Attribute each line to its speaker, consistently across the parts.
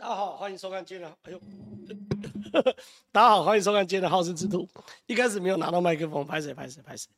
Speaker 1: 大家好，欢迎收看今天的。哎呦，大家好，欢迎收看今天的《好事之徒》。一开始没有拿到麦克风，拍谁拍谁拍谁。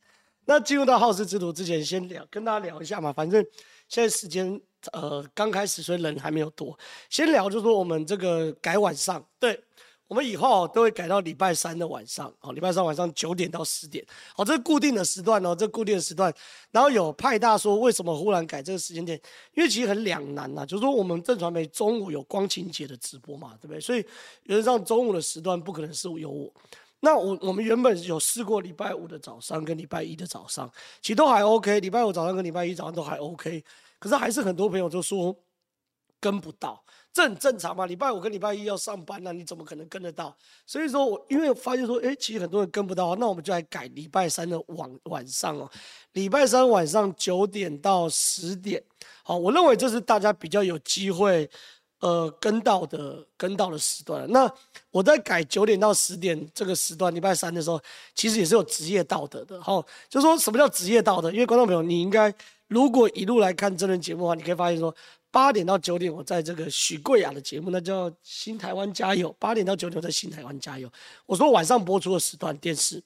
Speaker 1: 那进入到《好事之徒》之前，先聊，跟大家聊一下嘛。反正现在时间呃刚开始，所以人还没有多。先聊就是说我们这个改晚上，对。我们以后都会改到礼拜三的晚上，好，礼拜三晚上九点到十点，好，这是固定的时段哦，这固定的时段。然后有派大说，为什么忽然改这个时间点？因为其实很两难呐，就是说我们正传媒中午有光晴节的直播嘛，对不对？所以原则上中午的时段不可能是有我。那我我们原本有试过礼拜五的早上跟礼拜一的早上，其实都还 OK，礼拜五早上跟礼拜一早上都还 OK，可是还是很多朋友就说跟不到。这很正常嘛，礼拜五跟礼拜一要上班那、你怎么可能跟得到？所以说我因为发现说，哎，其实很多人跟不到，那我们就来改礼拜三的晚晚上哦，礼拜三晚上九点到十点，好，我认为这是大家比较有机会，呃，跟到的跟到的时段。那我在改九点到十点这个时段，礼拜三的时候，其实也是有职业道德的，好，就说什么叫职业道德？因为观众朋友，你应该如果一路来看真人节目的话，你可以发现说。八点到九点，我在这个许贵雅的节目，那叫《新台湾加油》。八点到九点，我在《新台湾加油》。我说晚上播出的时段电视，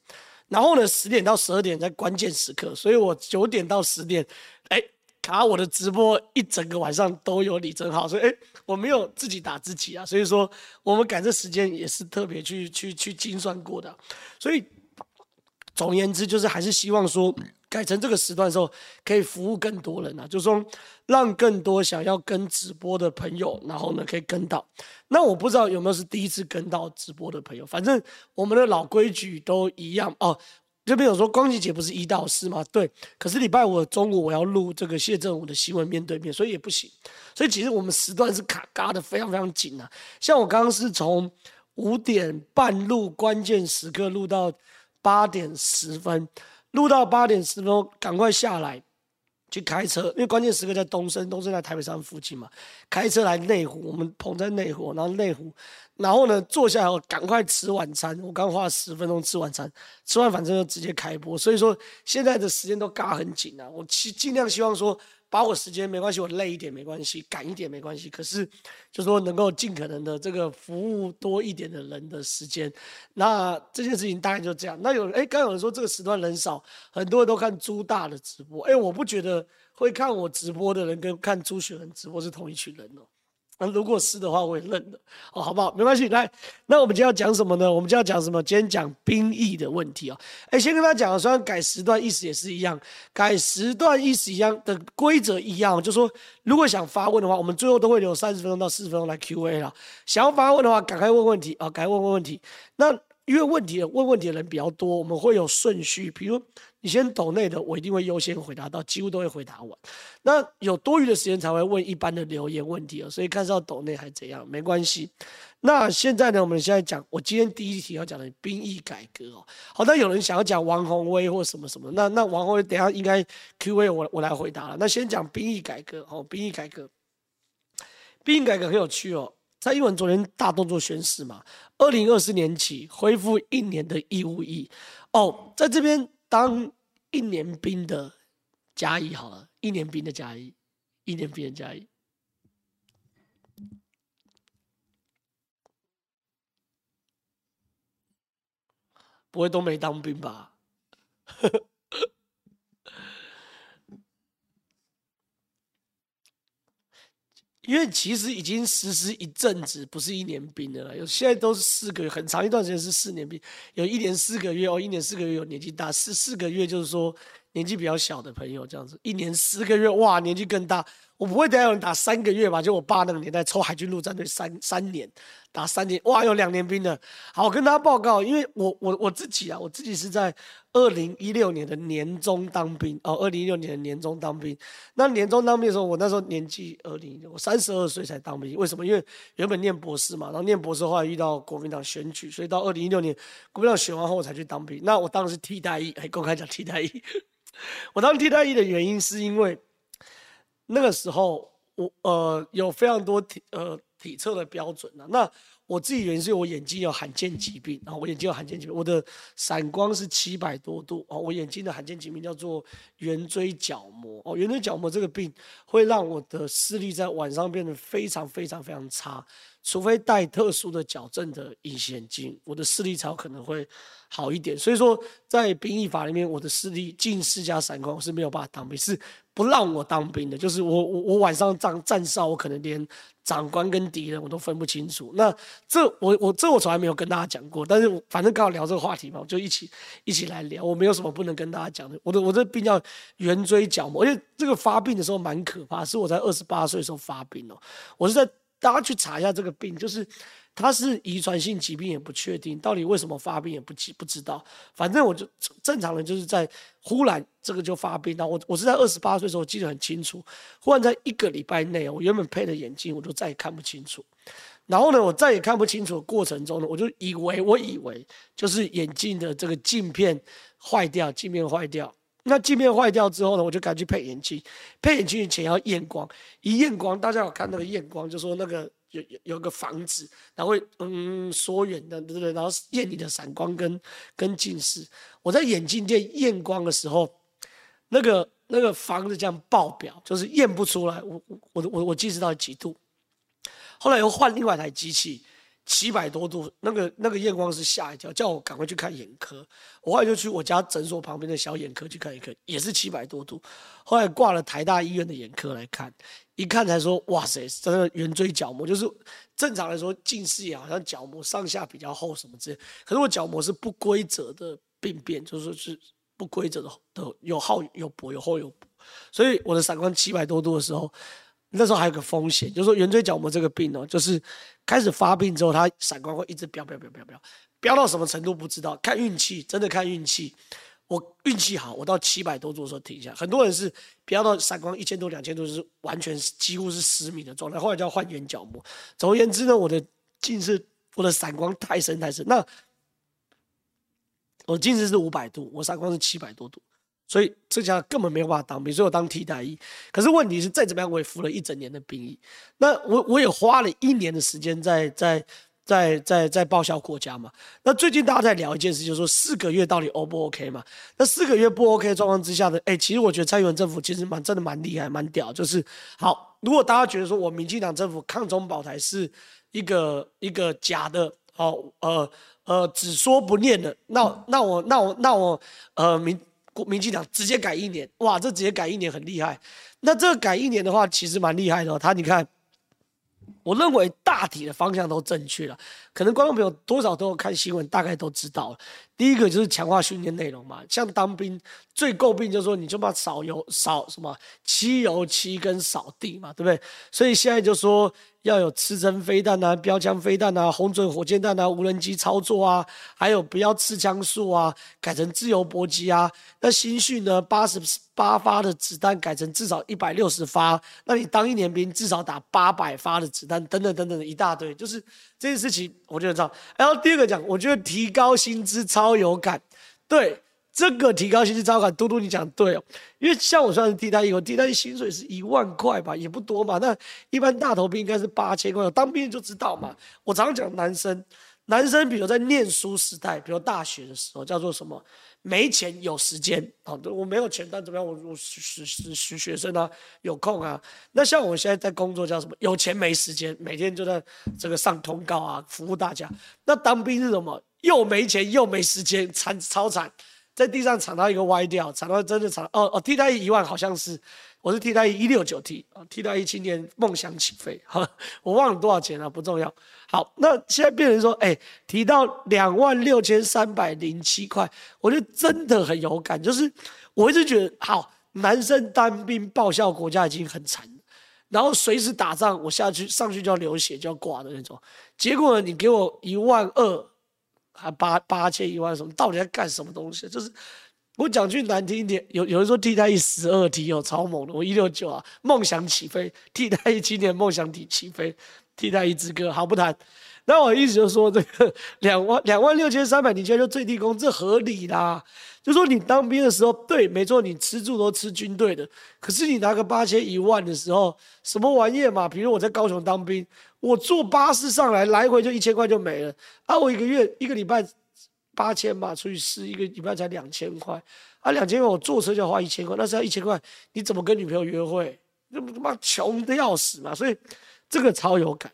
Speaker 1: 然后呢，十点到十二点在关键时刻，所以我九点到十点，哎，卡我的直播一整个晚上都有李正浩，所以哎，我没有自己打自己啊。所以说，我们赶这时间也是特别去去去精算过的。所以，总而言之，就是还是希望说。改成这个时段的时候，可以服务更多人啊，就是说让更多想要跟直播的朋友，然后呢可以跟到。那我不知道有没有是第一次跟到直播的朋友，反正我们的老规矩都一样哦。这边有说光晴节不是一到四吗？对，可是礼拜五中午我要录这个谢振武的新闻面对面，所以也不行。所以其实我们时段是卡嘎的非常非常紧啊。像我刚刚是从五点半录关键时刻录到八点十分。录到八点十分，赶快下来去开车，因为关键时刻在东升，东升在台北山附近嘛。开车来内湖，我们捧在内湖，然后内湖，然后呢坐下来后赶快吃晚餐。我刚花了十分钟吃晚餐，吃完反正就直接开播。所以说现在的时间都嘎很紧啊，我尽尽量希望说。把我时间没关系，我累一点没关系，赶一点没关系。可是，就说能够尽可能的这个服务多一点的人的时间，那这件事情大概就这样。那有人哎，刚有人说这个时段人少，很多人都看朱大的直播。哎，我不觉得会看我直播的人跟看朱雪恒直播是同一群人哦。那如果是的话，我也认了哦，好不好？没关系，来，那我们就要讲什么呢？我们就要讲什么？今天讲兵役的问题啊。哎，先跟大家讲，虽然改时段意思也是一样，改时段意思一样的规则一样，就说如果想发问的话，我们最后都会留三十分钟到四十分钟来 Q&A 了。想要发问的话，赶快问问题啊，赶快问问题。那因为问题问问题的人比较多，我们会有顺序，比如。你先抖内的，我一定会优先回答到，几乎都会回答完。那有多余的时间才会问一般的留言问题哦，所以看是要抖内还怎样，没关系。那现在呢，我们现在讲，我今天第一题要讲的兵役改革哦。好，那有人想要讲王宏威或什么什么，那那王宏威等下应该 Q&A 我我来回答了。那先讲兵役改革哦，兵役改革，兵役改革很有趣哦。蔡英文昨天大动作宣示嘛，二零二四年起恢复一年的义务役哦，在这边。当一年兵的加一好了，一年兵的加一，一年兵的加一，不会都没当兵吧？因为其实已经实施一阵子，不是一年兵的了。有现在都是四个月，很长一段时间是四年兵，有一年四个月哦，一年四个月有年纪大，四四个月就是说年纪比较小的朋友这样子，一年四个月哇，年纪更大。我不会等下有人打三个月吧？就我爸那个年代抽海军陆战队三三年，打三年，哇，有两年兵的。好，我跟大家报告，因为我我我自己啊，我自己是在二零一六年的年中当兵哦，二零一六年的年中当兵。那年中当兵的时候，我那时候年纪二零，我三十二岁才当兵。为什么？因为原本念博士嘛，然后念博士后来遇到国民党选举，所以到二零一六年国民党选完后我才去当兵。那我当时替代役，哎，公开讲替代役。我当替代役的原因是因为。那个时候，我呃有非常多体呃体测的标准啊。那我自己原因是我眼睛有罕见疾病，然后我眼睛有罕见疾病，我的散光是七百多度哦。我眼睛的罕见疾病叫做圆锥角膜哦，圆锥角膜这个病会让我的视力在晚上变得非常非常非常差，除非戴特殊的矫正的隐形眼镜，我的视力才可能会好一点。所以说，在兵役法里面，我的视力近视加散光是没有办法当兵，是不让我当兵的。就是我我我晚上站站哨，我可能连长官跟敌人我都分不清楚。那这我我这我从来没有跟大家讲过，但是我反正刚好聊这个话题嘛，我就一起一起来聊。我没有什么不能跟大家讲的。我的我这病叫圆锥角膜，而且这个发病的时候蛮可怕，是我在二十八岁的时候发病哦。我是在大家去查一下这个病，就是它是遗传性疾病也不确定，到底为什么发病也不记不知道。反正我就正常人就是在忽然这个就发病，那我我是在二十八岁的时候记得很清楚，忽然在一个礼拜内，我原本配的眼镜我就再也看不清楚。然后呢，我再也看不清楚的过程中呢，我就以为我以为就是眼镜的这个镜片坏掉，镜片坏掉。那镜片坏掉之后呢，我就赶紧配眼镜。配眼镜前要验光，一验光，大家有看那个验光，就说那个有有有个房子，然后会嗯缩远的，对不对？然后验你的散光跟跟近视。我在眼镜店验光的时候，那个那个房子这样爆表，就是验不出来，我我我我近视到几度。后来又换另外一台机器，七百多度，那个那个验光师吓一跳，叫我赶快去看眼科。我后来就去我家诊所旁边的小眼科去看眼科，也是七百多度。后来挂了台大医院的眼科来看，一看才说，哇塞，真的圆锥角膜，就是正常来说近视眼好像角膜上下比较厚什么之类，可是我角膜是不规则的病变，就是说是不规则的的有厚有薄，有厚有薄，所以我的散光七百多度的时候。那时候还有个风险，就是说圆锥角膜这个病呢，就是开始发病之后，它散光会一直飙飙飙飙飙，飙到什么程度不知道，看运气，真的看运气。我运气好，我到七百多度的时候停下。很多人是飙到散光一千多、两千多，是完全几乎是失明的状态，后来就要换眼角膜。总而言之呢，我的近视，我的散光太深太深。那我近视是五百度，我散光是七百多度。所以这家根本没有办法当兵，所以我当替代役。可是问题是，再怎么样我也服了一整年的兵役。那我我也花了一年的时间在在在在在报效国家嘛。那最近大家在聊一件事，就是说四个月到底 O 不 OK 嘛？那四个月不 OK 状况之下呢？哎，其实我觉得蔡英文政府其实蛮真的蛮厉害蛮屌。就是好，如果大家觉得说我民进党政府抗中保台是一个一个假的，哦呃呃只说不念的，那那我那我那我呃民。民进党直接改一年，哇，这直接改一年很厉害。那这个改一年的话，其实蛮厉害的。他你看，我认为大体的方向都正确了。可能观众朋友多少都有看新闻，大概都知道了。第一个就是强化训练内容嘛，像当兵最诟病就是说，你就把扫油、扫什么漆油漆跟扫地嘛，对不对？所以现在就说。要有刺针飞弹啊，标枪飞弹啊，红准火箭弹啊，无人机操作啊，还有不要刺枪术啊，改成自由搏击啊。那新训呢，八十八发的子弹改成至少一百六十发。那你当一年兵至少打八百发的子弹，等等等等的一大堆，就是这件事情，我觉得这样。然后第二个讲，我觉得提高薪资超有感，对。这个提高薪资超有感，嘟嘟你讲对哦，因为像我算是替代役，我替代薪水是一万块吧，也不多嘛。那一般大头兵应该是八千块，当兵就知道嘛。我常常讲男生，男生比如在念书时代，比如大学的时候叫做什么？没钱有时间啊，我没有钱，但怎么样？我我是是是学生啊，有空啊。那像我现在在工作叫什么？有钱没时间，每天就在这个上通告啊，服务大家。那当兵是什么？又没钱又没时间，惨超惨。在地上惨到一个歪掉，惨到真的惨哦哦，替代一万好像是，我是替代一六九 T 啊，替代一青年梦想起飞，哈，我忘了多少钱了，不重要。好，那现在变成说，哎、提到两万六千三百零七块，我就真的很有感，就是我一直觉得，好，男生当兵报效国家已经很惨，然后随时打仗，我下去上去就要流血就要挂的那种，结果，你给我一万二。还八八千一万什么？到底在干什么东西？就是我讲句难听一点，有有人说替代役十二 T 有超猛的，我一六九啊，梦想起飞，替代役青年梦想体起飞，替代役之歌，好不谈。那我意思就是说，这个两万 两万六千三百，你觉得就最低工资合理啦？就说你当兵的时候，对，没错，你吃住都吃军队的，可是你拿个八千一万的时候，什么玩意嘛？比如我在高雄当兵。我坐巴士上来，来回就一千块就没了。啊，我一个月一个礼拜八千吧，除以四，一个礼拜才两千块。啊，两千块我坐车就要花一千块，那是要一千块，你怎么跟女朋友约会？那他妈穷的要死嘛！所以这个超有感。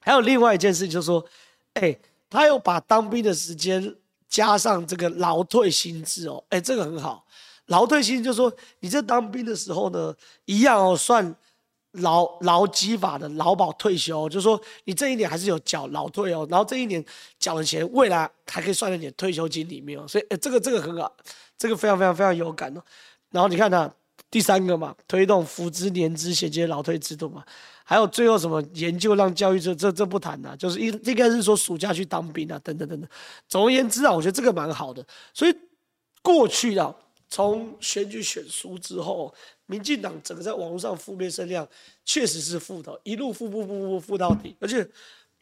Speaker 1: 还有另外一件事，就是说，哎，他又把当兵的时间加上这个劳退薪资哦，哎，这个很好。劳退薪就是说，你在当兵的时候呢，一样哦，算。劳劳基法的劳保退休，就是说你这一年还是有缴劳退哦，然后这一年缴的钱，未来还可以算在你的退休金里面哦，所以这个这个很好，这个非常非常非常有感哦。然后你看它第三个嘛，推动福资年资衔接劳退制度嘛，还有最后什么研究让教育这这这不谈呐，就是应应该是说暑假去当兵啊，等等等等。总而言之啊，我觉得这个蛮好的。所以过去啊，从选举选输之后。民进党整个在网络上负面声量确实是负的，一路负负负负负到底，而且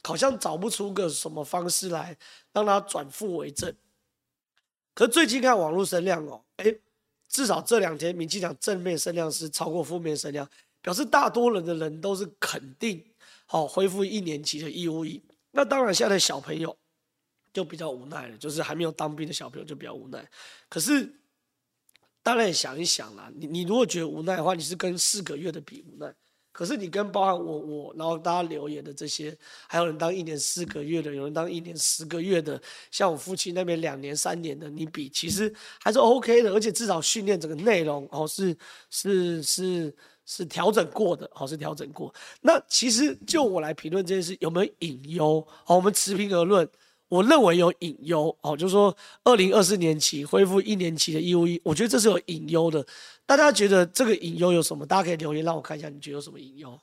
Speaker 1: 好像找不出个什么方式来让它转负为正。可最近看网络声量哦，哎，至少这两天民进党正面声量是超过负面声量，表示大多人的人都是肯定好恢复一年级的义务役。那当然，现在的小朋友就比较无奈了，就是还没有当兵的小朋友就比较无奈。可是。当然也想一想啦，你你如果觉得无奈的话，你是跟四个月的比无奈。可是你跟包含我我，然后大家留言的这些，还有人当一年四个月的，有人当一年十个月的，像我夫妻那边两年三年的，你比其实还是 OK 的，而且至少训练整个内容哦是是是是调整过的，哦是调整过。那其实就我来评论这件事有没有隐忧？好，我们持平而论。我认为有隐忧哦，就是说，二零二四年起恢复一年期的义务役，我觉得这是有隐忧的。大家觉得这个隐忧有什么？大家可以留言让我看一下，你觉得有什么隐忧？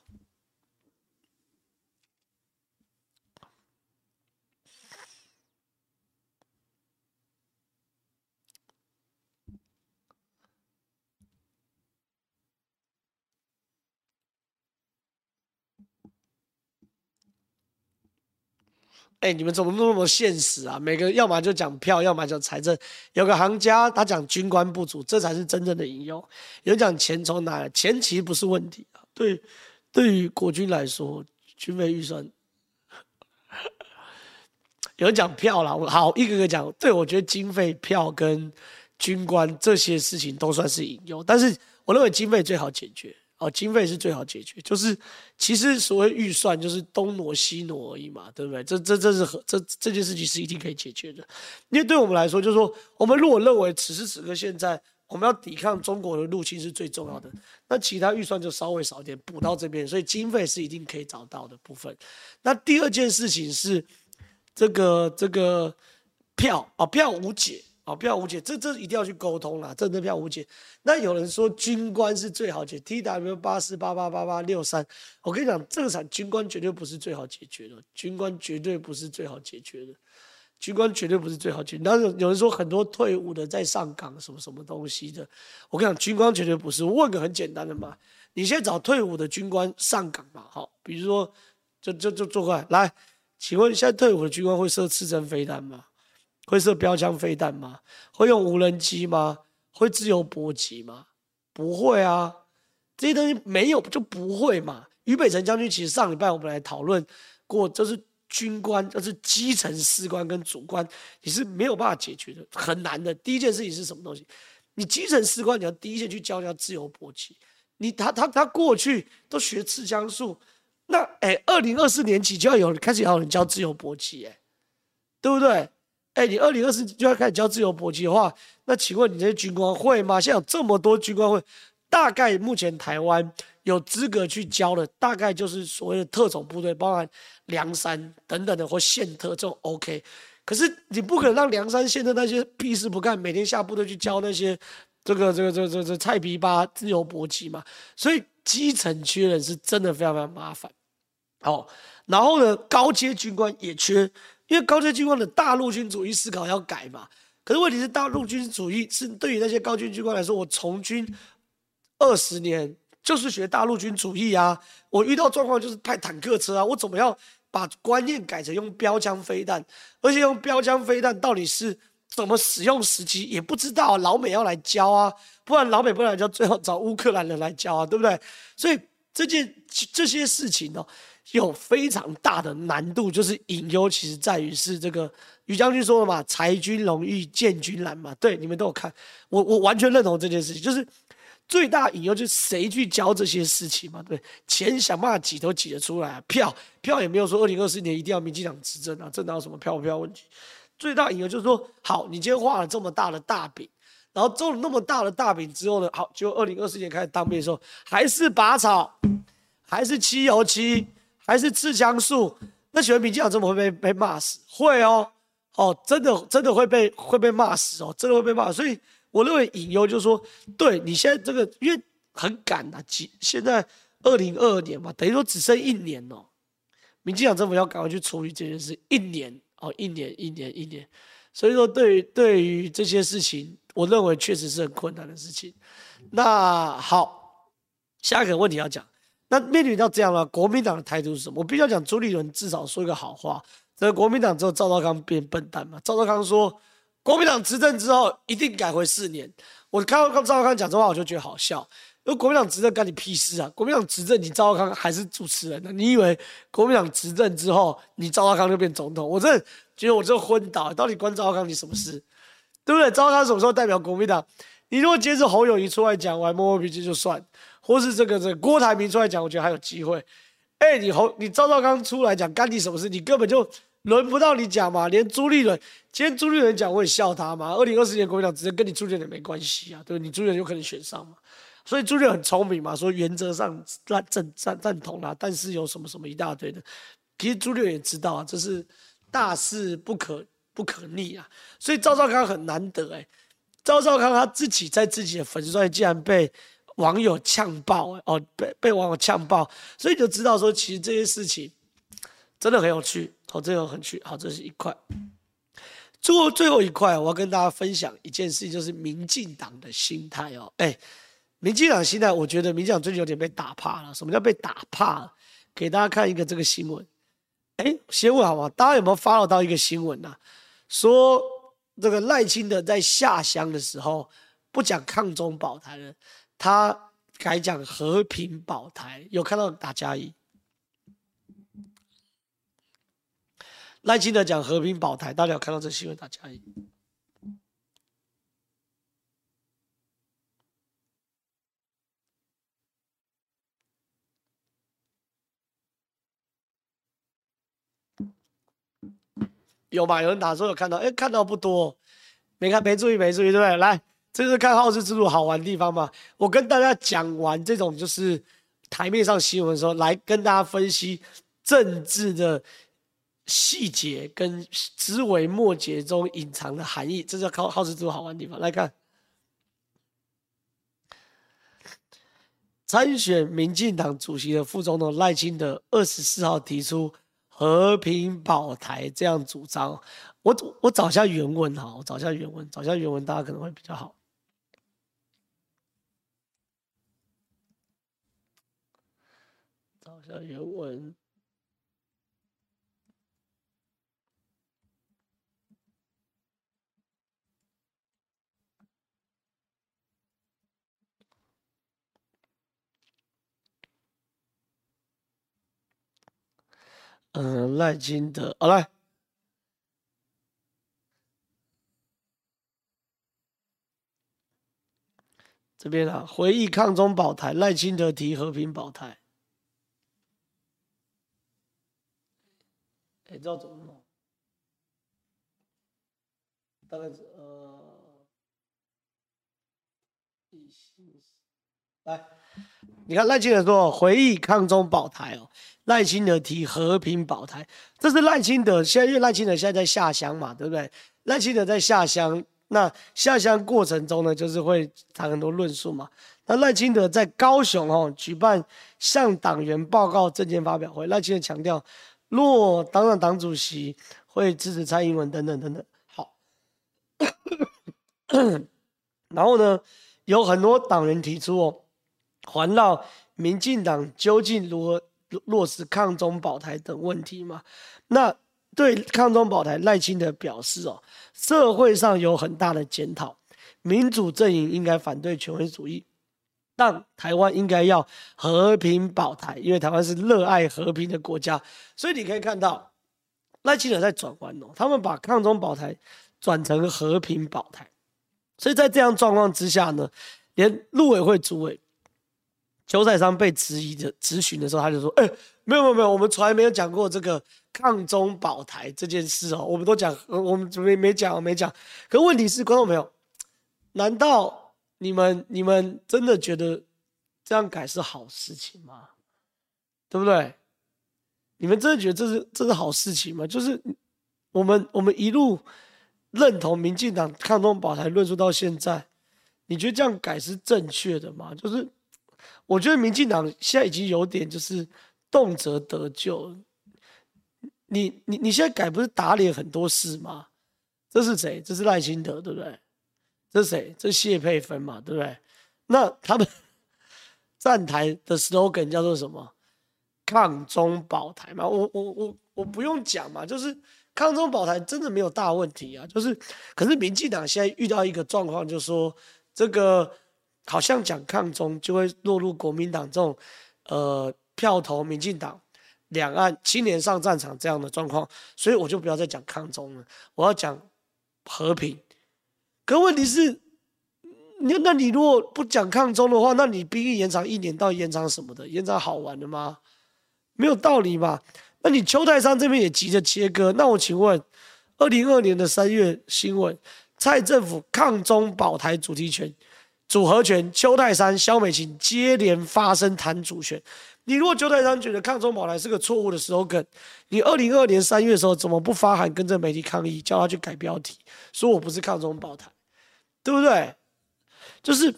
Speaker 1: 哎、你们怎么那么现实啊？每个要么就讲票，要么讲财政。有个行家他讲军官不足，这才是真正的隐忧。有讲钱从哪来？钱其实不是问题啊。对，对于国军来说，军费预算。有人讲票啦，我好一个个讲。对，我觉得经费、票跟军官这些事情都算是隐忧，但是我认为经费最好解决。哦，经费是最好解决，就是其实所谓预算就是东挪西挪而已嘛，对不对？这这这是和这这件事情是一定可以解决的，因为对我们来说，就是说我们如果认为此时此刻现在我们要抵抗中国的入侵是最重要的，那其他预算就稍微少一点补到这边，所以经费是一定可以找到的部分。那第二件事情是这个这个票啊，票无解。好，票无解，这这一定要去沟通啦。这这票无解。那有人说军官是最好解，T W 八四八八八八六三。我跟你讲，这个产军官绝对不是最好解决的，军官绝对不是最好解决的，军官绝对不是最好解决。然后有人说很多退伍的在上岗什么什么东西的，我跟你讲，军官绝对不是。问个很简单的嘛，你现在找退伍的军官上岗嘛？好，比如说，就就就坐过来，来，请问现在退伍的军官会射刺针飞弹吗？会射标枪飞弹吗？会用无人机吗？会自由搏击吗？不会啊，这些东西没有就不会嘛。于北辰将军其实上礼拜我们来讨论过，就是军官，就是基层士官跟主官，你是没有办法解决的，很难的。第一件事情是什么东西？你基层士官你要第一线去教人家自由搏击，你他他他过去都学刺枪术，那哎，二零二四年起就要有开始要有人教自由搏击，哎，对不对？哎、你二零二四就要开始教自由搏击的话，那请问你这些军官会吗？现在有这么多军官会，大概目前台湾有资格去教的，大概就是所谓的特种部队，包含梁山等等的或县特这种 OK。可是你不可能让梁山县的那些屁事不干，每天下部队去教那些这个这个这个这个、这、菜皮巴自由搏击嘛。所以基层缺人是真的非常非常麻烦。好，然后呢，高阶军官也缺。因为高阶军官的大陆军主义思考要改嘛，可是问题是大陆军主义是对于那些高阶军官来说，我从军二十年就是学大陆军主义啊，我遇到状况就是派坦克车啊，我怎么样把观念改成用标枪飞弹，而且用标枪飞弹到底是怎么使用时机也不知道，老美要来教啊，不然老美不来教，最好找乌克兰人来教啊，对不对？所以这件这些事情呢、哦。有非常大的难度，就是隐忧，其实在于是这个于将军说了嘛，“裁军容易建军难”嘛。对，你们都有看，我我完全认同这件事情，就是最大隐忧就是谁去交这些事情嘛？对，钱想办法挤都挤得出来，票票也没有说二零二四年一定要民进党执政啊，这哪有什么票不票问题？最大隐忧就是说，好，你今天画了这么大的大饼，然后做了那么大的大饼之后呢，好，就二零二四年开始当兵的时候，还是拔草，还是漆油漆。还是刺枪术，那请问民进党怎么会被被骂死？会哦，哦，真的真的会被会被骂死哦，真的会被骂。所以我认为隐忧就是说，对你现在这个，因为很赶啊，几现在二零二二年嘛，等于说只剩一年哦。民进党政府要赶快去处理这件事，一年哦，一年一年一年。所以说对，对于对于这些事情，我认为确实是很困难的事情。那好，下一个问题要讲。那面临到这样了，国民党的态度是什么？我必须要讲，朱立伦至少说一个好话。这个国民党之后，赵少康变笨蛋嘛？赵少康说，国民党执政之后一定改回四年。我看到赵少康讲这话，我就觉得好笑。因为国民党执政干你屁事啊？国民党执政，你赵少康还是主持人呢？你以为国民党执政之后，你赵少康就变总统？我真的觉得我这昏倒，到底关赵少康你什么事？对不对？赵少康什么时候代表国民党？你如果接着侯友宜出来讲，我还摸摸鼻子就算。或是这个这个郭台铭出来讲，我觉得还有机会。哎、你侯你赵少康出来讲，干你什么事？你根本就轮不到你讲嘛。连朱立伦，今天朱立伦讲，我也笑他嘛。二零二四年国民党直接跟你朱立伦没关系啊，对，你朱立伦有可能选上嘛。所以朱立伦很聪明嘛，说原则上赞赞赞赞同啦，但是有什么什么一大堆的。其实朱立伦也知道啊，这是大势不可不可逆啊。所以赵少康很难得哎、欸，赵少康他自己在自己的粉丝专页竟然被。网友呛爆哦，被被网友呛爆，所以就知道说，其实这些事情真的很有趣，哦，真的很趣。好，这是一块。最后最后一块，我要跟大家分享一件事情，就是民进党的心态哦。哎，民进党心态，我觉得民进党最近有点被打怕了。什么叫被打怕了？给大家看一个这个新闻。哎，先问好吗？大家有没有 follow 到一个新闻呢、啊？说这个赖清德在下乡的时候不讲抗中保台了。他改讲和平保台，有看到打加一？赖清德讲和平保台，大家有看到这新闻打加一？有吧？有人打说有看到，哎，看到不多，没看，没注意，没注意，对不对？来。这是看好事之徒好玩的地方吗？我跟大家讲完这种就是台面上新闻的时候，来跟大家分析政治的细节跟枝微末节中隐藏的含义。这是靠好事之徒好玩的地方。来看，参选民进党主席的副总统赖清德二十四号提出和平保台这样主张。我我找一下原文哈，我找一下原文，找一下原文，大家可能会比较好。找下原文。嗯，赖清德，好来，这边啊，回忆抗中保台，赖清德提和平保台。哎，知道怎么弄？大概是呃，来，你看赖清德说回忆抗中保台哦，赖清德提和平保台，这是赖清德现在因为赖清德现在在下乡嘛，对不对？赖清德在下乡，那下乡过程中呢，就是会谈很多论述嘛。那赖清德在高雄哦举办向党员报告政见发表会，赖清德强调。若当上党主席，会支持蔡英文等等等等。好，然后呢，有很多党员提出哦，环绕民进党究竟如何落实抗中保台等问题嘛。那对抗中保台，赖清德表示哦，社会上有很大的检讨，民主阵营应该反对权威主义，但台湾应该要和平保台，因为台湾是热爱和平的国家。所以你可以看到赖清德在转弯哦，他们把抗中保台转成和平保台。所以在这样状况之下呢，连陆委会主委邱太三被质疑的质询的时候，他就说：“哎、没有没有没有，我们从来没有讲过这个抗中保台这件事哦，我们都讲，我们没没讲没讲。可问题是，观众朋友，难道你们你们真的觉得这样改是好事情吗？对不对？你们真的觉得这是这是好事情吗？就是我们我们一路。”认同民进党抗中保台论述到现在，你觉得这样改是正确的吗？就是我觉得民进党现在已经有点就是动辄得咎。你你你现在改不是打脸很多事吗？这是谁？这是赖清德，对不对？这谁？这谢佩芬嘛，对不对？那他们 站台的 slogan 叫做什么？抗中保台嘛。我我我我不用讲嘛，就是。抗中保台真的没有大问题啊，就是，可是民进党现在遇到一个状况，就是说这个好像讲抗中就会落入国民党这种，呃，票投民进党，两岸青年上战场这样的状况，所以我就不要再讲抗中了，我要讲和平。可问题是，你那你如果不讲抗中的话，那你兵役延长一年到底延长什么的？延长好玩的吗？没有道理吧？那你邱太山这边也急着切割，那我请问，二零二二年的三月新闻，蔡政府抗中保台主题权、组合拳，邱泰山、萧美琴接连发声谈主权。你如果邱泰山觉得抗中保台是个错误的 slogan，你二零二二年三月的时候怎么不发函跟着媒体抗议，叫他去改标题，说我不是抗中保台，对不对？就是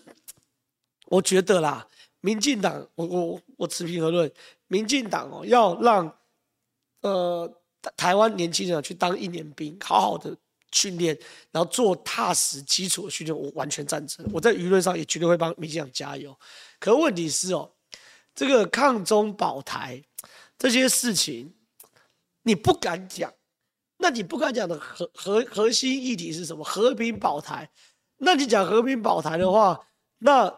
Speaker 1: 我觉得啦，民进党，我我我持平而论，民进党哦要让。呃，台湾年轻人去当一年兵，好好的训练，然后做踏实基础的训练，我完全赞成。我在舆论上也绝对会帮民进党加油。可问题是哦，这个抗中保台这些事情，你不敢讲，那你不敢讲的核核核心议题是什么？和平保台。那你讲和平保台的话，那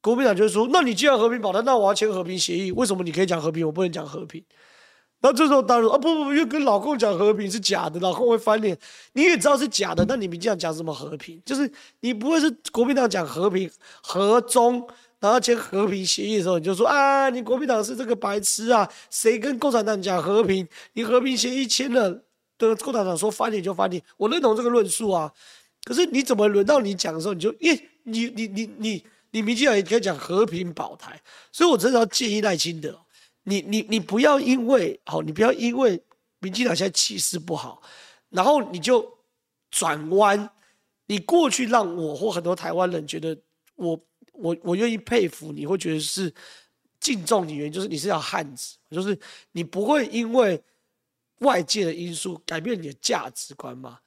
Speaker 1: 国民党就说：那你既然和平保台，那我要签和平协议。为什么你可以讲和平，我不能讲和平？那这时候当然啊，不不不，因为跟老共讲和平是假的，老共会翻脸。你也知道是假的，那你们这样讲什么和平？就是你不会是国民党讲和平和中，然后签和平协议的时候，你就说啊，你国民党是这个白痴啊？谁跟共产党讲和平？你和平协议签了，的共产党说翻脸就翻脸，我认同这个论述啊。可是你怎么轮到你讲的时候，你就耶，你你你你你民进党也可以讲和平保台，所以我真的要建议赖清德。你你你不要因为好，你不要因为民进党现在气势不好，然后你就转弯。你过去让我或很多台湾人觉得我我我愿意佩服你，会觉得是敬重你，原因就是你是条汉子，就是你不会因为外界的因素改变你的价值观嘛？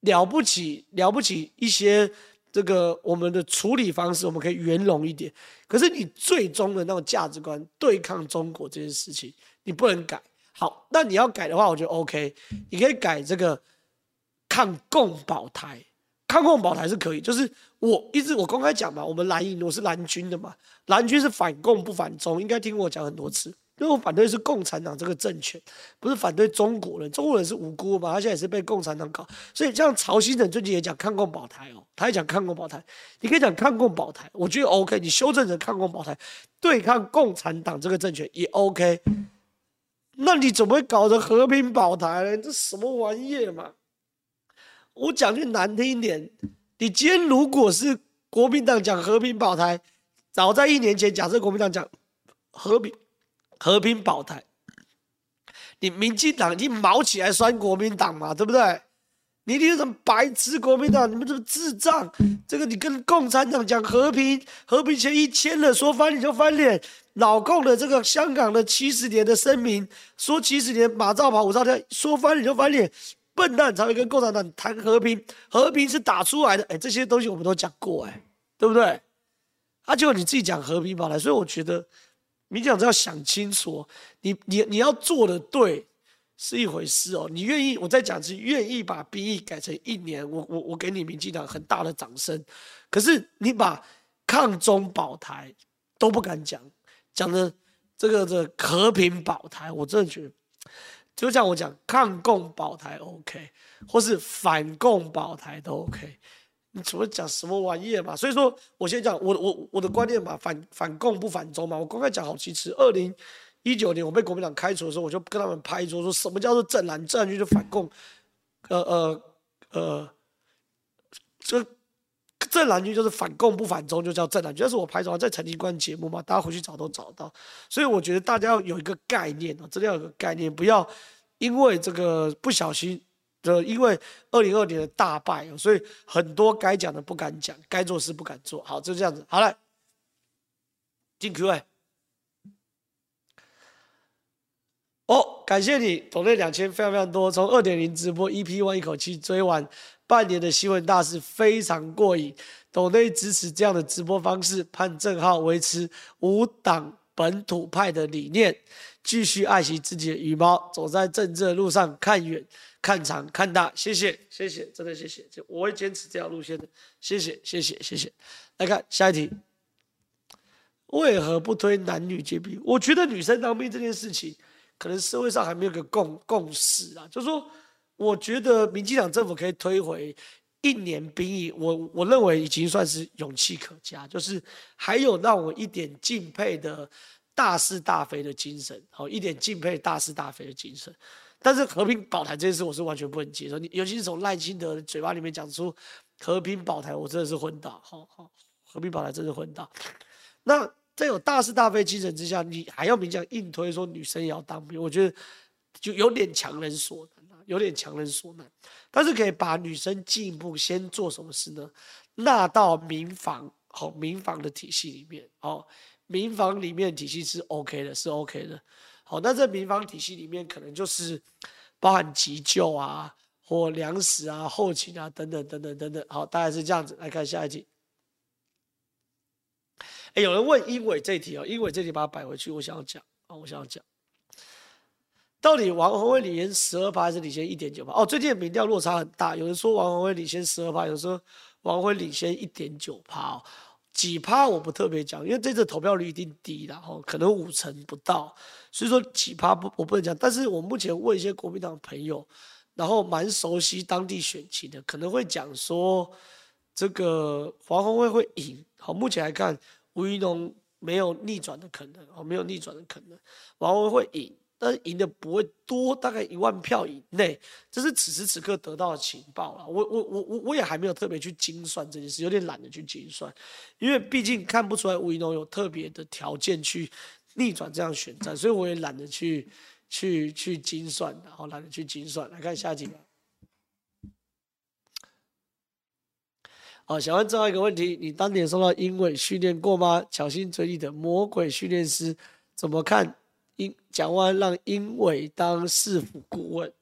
Speaker 1: 了不起了不起一些。这个我们的处理方式，我们可以圆融一点。可是你最终的那种价值观，对抗中国这件事情，你不能改。好，那你要改的话，我觉得 OK，你可以改这个抗共保台，抗共保台是可以。就是我一直我公开讲嘛，我们蓝营我是蓝军的嘛，蓝军是反共不反中，应该听我讲很多次。因为我反对是共产党这个政权，不是反对中国人。中国人是无辜嘛，他现在也是被共产党搞。所以像曹兴诚最近也讲抗共保台哦，他也讲抗共保台。你可以讲抗共保台，我觉得 OK。你修正成抗共保台，对抗共产党这个政权也 OK。那你怎么会搞成和平保台呢？这什么玩意嘛？我讲句难听一点，你今天如果是国民党讲和平保台，早在一年前，假设国民党讲和平。和平保台，你民进党你毛起来酸国民党嘛，对不对？你这种白痴国民党，你们这么智障？这个你跟共产党讲和平，和平协议签了，说翻脸就翻脸。老共的这个香港的七十年的声明，说七十年马照跑，舞照跳，说翻脸就翻脸。笨蛋才会跟共产党谈和平，和平是打出来的。哎，这些东西我们都讲过，哎，对不对？啊，结果你自己讲和平保台，所以我觉得。民进党要想清楚，你你你要做的对是一回事哦。你愿意，我再讲一次，愿意把兵役改成一年，我我我给你民进党很大的掌声。可是你把抗中保台都不敢讲，讲的这个这和平保台，我真的觉得，就像我讲抗共保台 OK，或是反共保台都 OK，你怎么讲什么玩意嘛？所以说我先讲我我我的观念嘛，反反共不反中嘛，我公开讲好几次。二零一九年我被国民党开除的时候，我就跟他们拍桌说，什么叫做正蓝？正蓝就反共，呃呃呃，这。正蓝军就是反共不反中，就叫正蓝军。但是我拍照在陈金官节目嘛，大家回去找都找到。所以我觉得大家要有一个概念啊，真的要有个概念，不要因为这个不小心这，因为二零二年的大败，所以很多该讲的不敢讲，该做事不敢做。好，就这样子。好了，进 Q&A。哦，感谢你，抖内两千，非常非常多。从二点零直播 EP One 一口气追完。半年的新闻大事非常过瘾，董内支持这样的直播方式，盼正皓维持无党本土派的理念，继续爱惜自己的羽毛，走在政治的路上，看远、看长、看大。谢谢，谢谢，真的谢谢，我会坚持这条路线的。谢谢，谢谢，谢谢。来看下一题，为何不推男女皆兵？我觉得女生当兵这件事情，可能社会上还没有个共共识啊，就是说。我觉得民进党政府可以推回一年兵役，我我认为已经算是勇气可嘉，就是还有让我一点敬佩的大是大非的精神，好一点敬佩大是大非的精神。但是和平保台这件事，我是完全不能接受。你尤其是从赖清德的嘴巴里面讲出和平保台，我真的是昏倒。好好，和平保台真是昏倒。那在有大是大非精神之下，你还要勉强硬推说女生也要当兵，我觉得就有点强人所难。有点强人所难，但是可以把女生进一步先做什么事呢？纳到民防，好，民防的体系里面，好，民防里面体系是 OK 的，是 OK 的，好，那这民防体系里面可能就是包含急救啊，或粮食啊、后勤啊等等等等等等，好，大概是这样子。来看下一题。哎，有人问英伟这题哦，英伟这题把它摆回去，我想要讲啊，我想要讲。到底王宏辉领先十二趴还是领先一点九趴？哦，最近的民调落差很大，有人说王宏辉领先十二趴，有人说王宏辉领先一点九趴，哦，几趴我不特别讲，因为这次投票率一定低，然后可能五成不到，所以说几趴不我不能讲。但是我目前问一些国民党朋友，然后蛮熟悉当地选情的，可能会讲说这个王鸿辉会赢。好，目前来看吴怡农没有逆转的可能，哦，没有逆转的可能，王鸿辉会赢。但是赢的不会多，大概一万票以内，这是此时此刻得到的情报了。我我我我我也还没有特别去精算这件事，有点懒得去精算，因为毕竟看不出来吴怡农有特别的条件去逆转这样选战，所以我也懒得去去去精算，然后懒得去精算。来看下集吧。好，想问最后一个问题：你当年受到英伟训练过吗？小心嘴里的魔鬼训练师怎么看？英蒋万让英伟当市府顾问，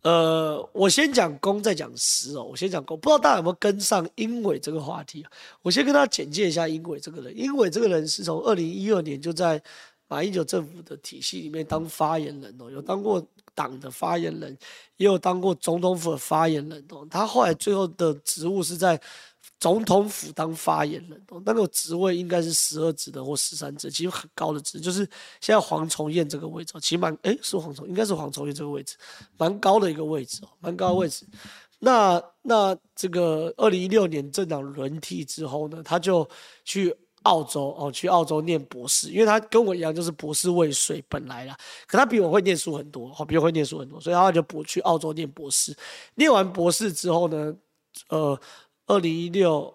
Speaker 1: 呃，我先讲公，再讲私哦。我先讲公，不知道大家有没有跟上英伟这个话题？我先跟大家简介一下英伟这个人。英伟这个人是从二零一二年就在马英九政府的体系里面当发言人哦，有当过党的发言人，也有当过总统府的发言人哦。他后来最后的职务是在。总统府当发言人，那个职位应该是十二职的或十三职，其实很高的职，就是现在黄崇彦这个位置，其实蛮哎是黄崇，应该是黄崇彦这个位置，蛮高的一个位置哦，蛮高的位置。那那这个二零一六年政党轮替之后呢，他就去澳洲哦，去澳洲念博士，因为他跟我一样就是博士未遂本来啦，可他比我会念书很多，哦，比我会念书很多，所以他就博去澳洲念博士。念完博士之后呢，呃。二零一六、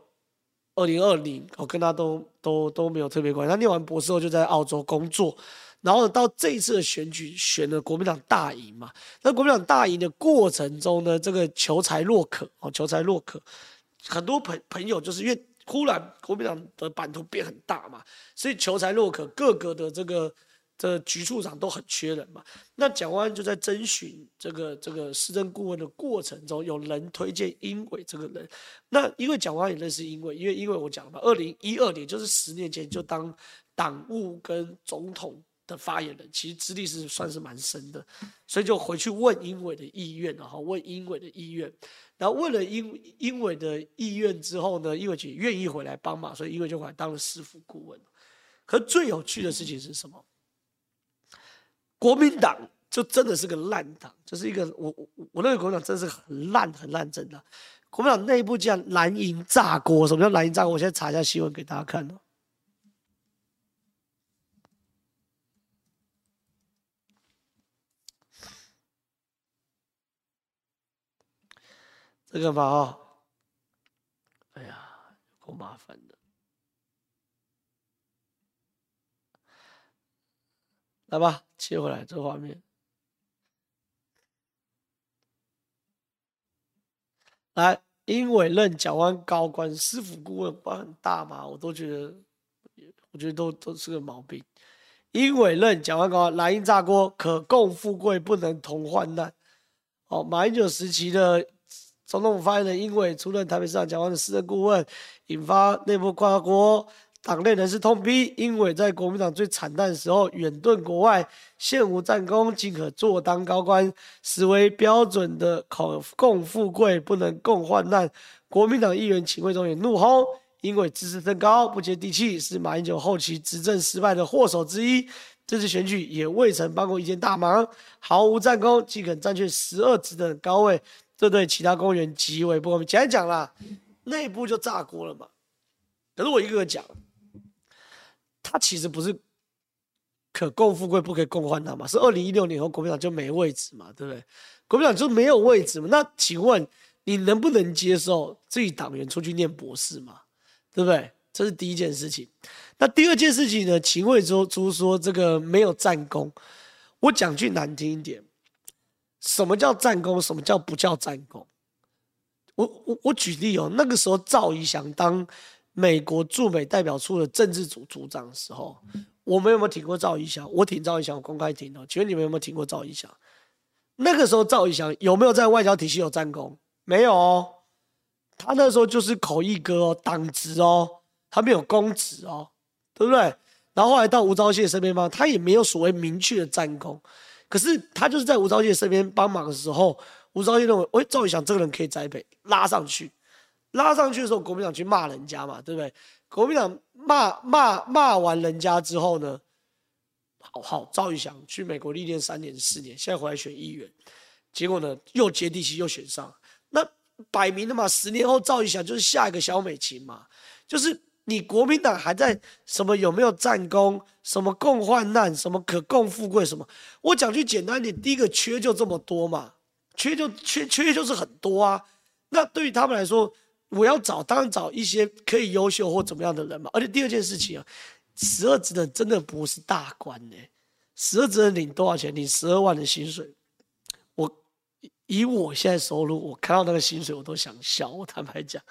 Speaker 1: 二零二零，我跟他都都都没有特别关系。他念完博士后就在澳洲工作，然后到这一次的选举选了国民党大赢嘛。那国民党大赢的过程中呢，这个求才若渴哦，求才若渴，很多朋朋友就是因为忽然国民党的版图变很大嘛，所以求才若渴，各个的这个。这局处长都很缺人嘛，那蒋万安就在征询这个这个市政顾问的过程中，有人推荐英伟这个人。那因为蒋万安也认识英伟，因为因为我讲了嘛，二零一二年就是十年前就当党务跟总统的发言人，其实资历是算是蛮深的，所以就回去问英伟的意愿，然后问英伟的意愿，然后问了英英伟的意愿之后呢，英伟姐愿意回来帮忙，所以英伟就回来当了师傅顾问。可最有趣的事情是什么？国民党就真的是个烂党，就是一个我我我认为国民党真是很烂很烂，真的。国民党内部竟然蓝营炸锅，什么叫蓝营炸锅？我现在查一下新闻给大家看哦。这个嘛，哦，哎呀，够麻烦的。来吧，切回来这个画面。来，英伟任蒋万安高官，师傅顾问官很大嘛？我都觉得，我觉得都都是个毛病。英伟任蒋万安高官，蓝营炸锅，可共富贵，不能同患难。哦，马英九时期的。总统发言人英伟出任台北市长蒋万的私人顾问，引发内部跨国党内人士痛批。英伟在国民党最惨淡的时候远遁国外，现无战功，竟可坐当高官，实为标准的可共富贵，不能共患难。国民党议员秦惠中也怒轰英伟知识甚高，不接地气，是马英九后期执政失败的祸首之一。这次选举也未曾帮过一件大忙，毫无战功，竟肯占据十二职的高位。这对其他公务员极为不公平。简单讲啦，内部就炸锅了嘛。可是我一个个讲，他其实不是可共富贵，不可以共患难嘛。是二零一六年后国民党就没位置嘛，对不对？国民党就没有位置嘛。那请问你能不能接受自己党员出去念博士嘛？对不对？这是第一件事情。那第二件事情呢？秦慧珠说这个没有战功。我讲句难听一点。什么叫战功？什么叫不叫战功？我我我举例哦，那个时候赵怡翔当美国驻美代表处的政治组组长的时候，我们有没有挺过赵一翔？我挺赵一翔，我公开挺哦。请问你们有没有挺过赵一翔？那个时候赵一翔有没有在外交体系有战功？没有哦，他那时候就是口译哥哦，党职哦，他没有公职哦，对不对？然后后来到吴钊燮身边嘛，他也没有所谓明确的战功。可是他就是在吴钊燮身边帮忙的时候，吴钊燮认为，喂，赵一翔这个人可以栽培，拉上去，拉上去的时候，国民党去骂人家嘛，对不对？国民党骂骂骂完人家之后呢，好好，赵怡翔去美国历练三年四年，现在回来选议员，结果呢又接地气又选上，那摆明了嘛，十年后赵怡翔就是下一个小美琴嘛，就是。你国民党还在什么有没有战功？什么共患难？什么可共富贵？什么？我讲句简单点，第一个缺就这么多嘛，缺就缺缺就是很多啊。那对于他们来说，我要找当然找一些可以优秀或怎么样的人嘛。而且第二件事情啊，十二职的真的不是大官呢、欸。十二职的领多少钱？领十二万的薪水。我以我现在收入，我看到那个薪水我都想笑。我坦白讲。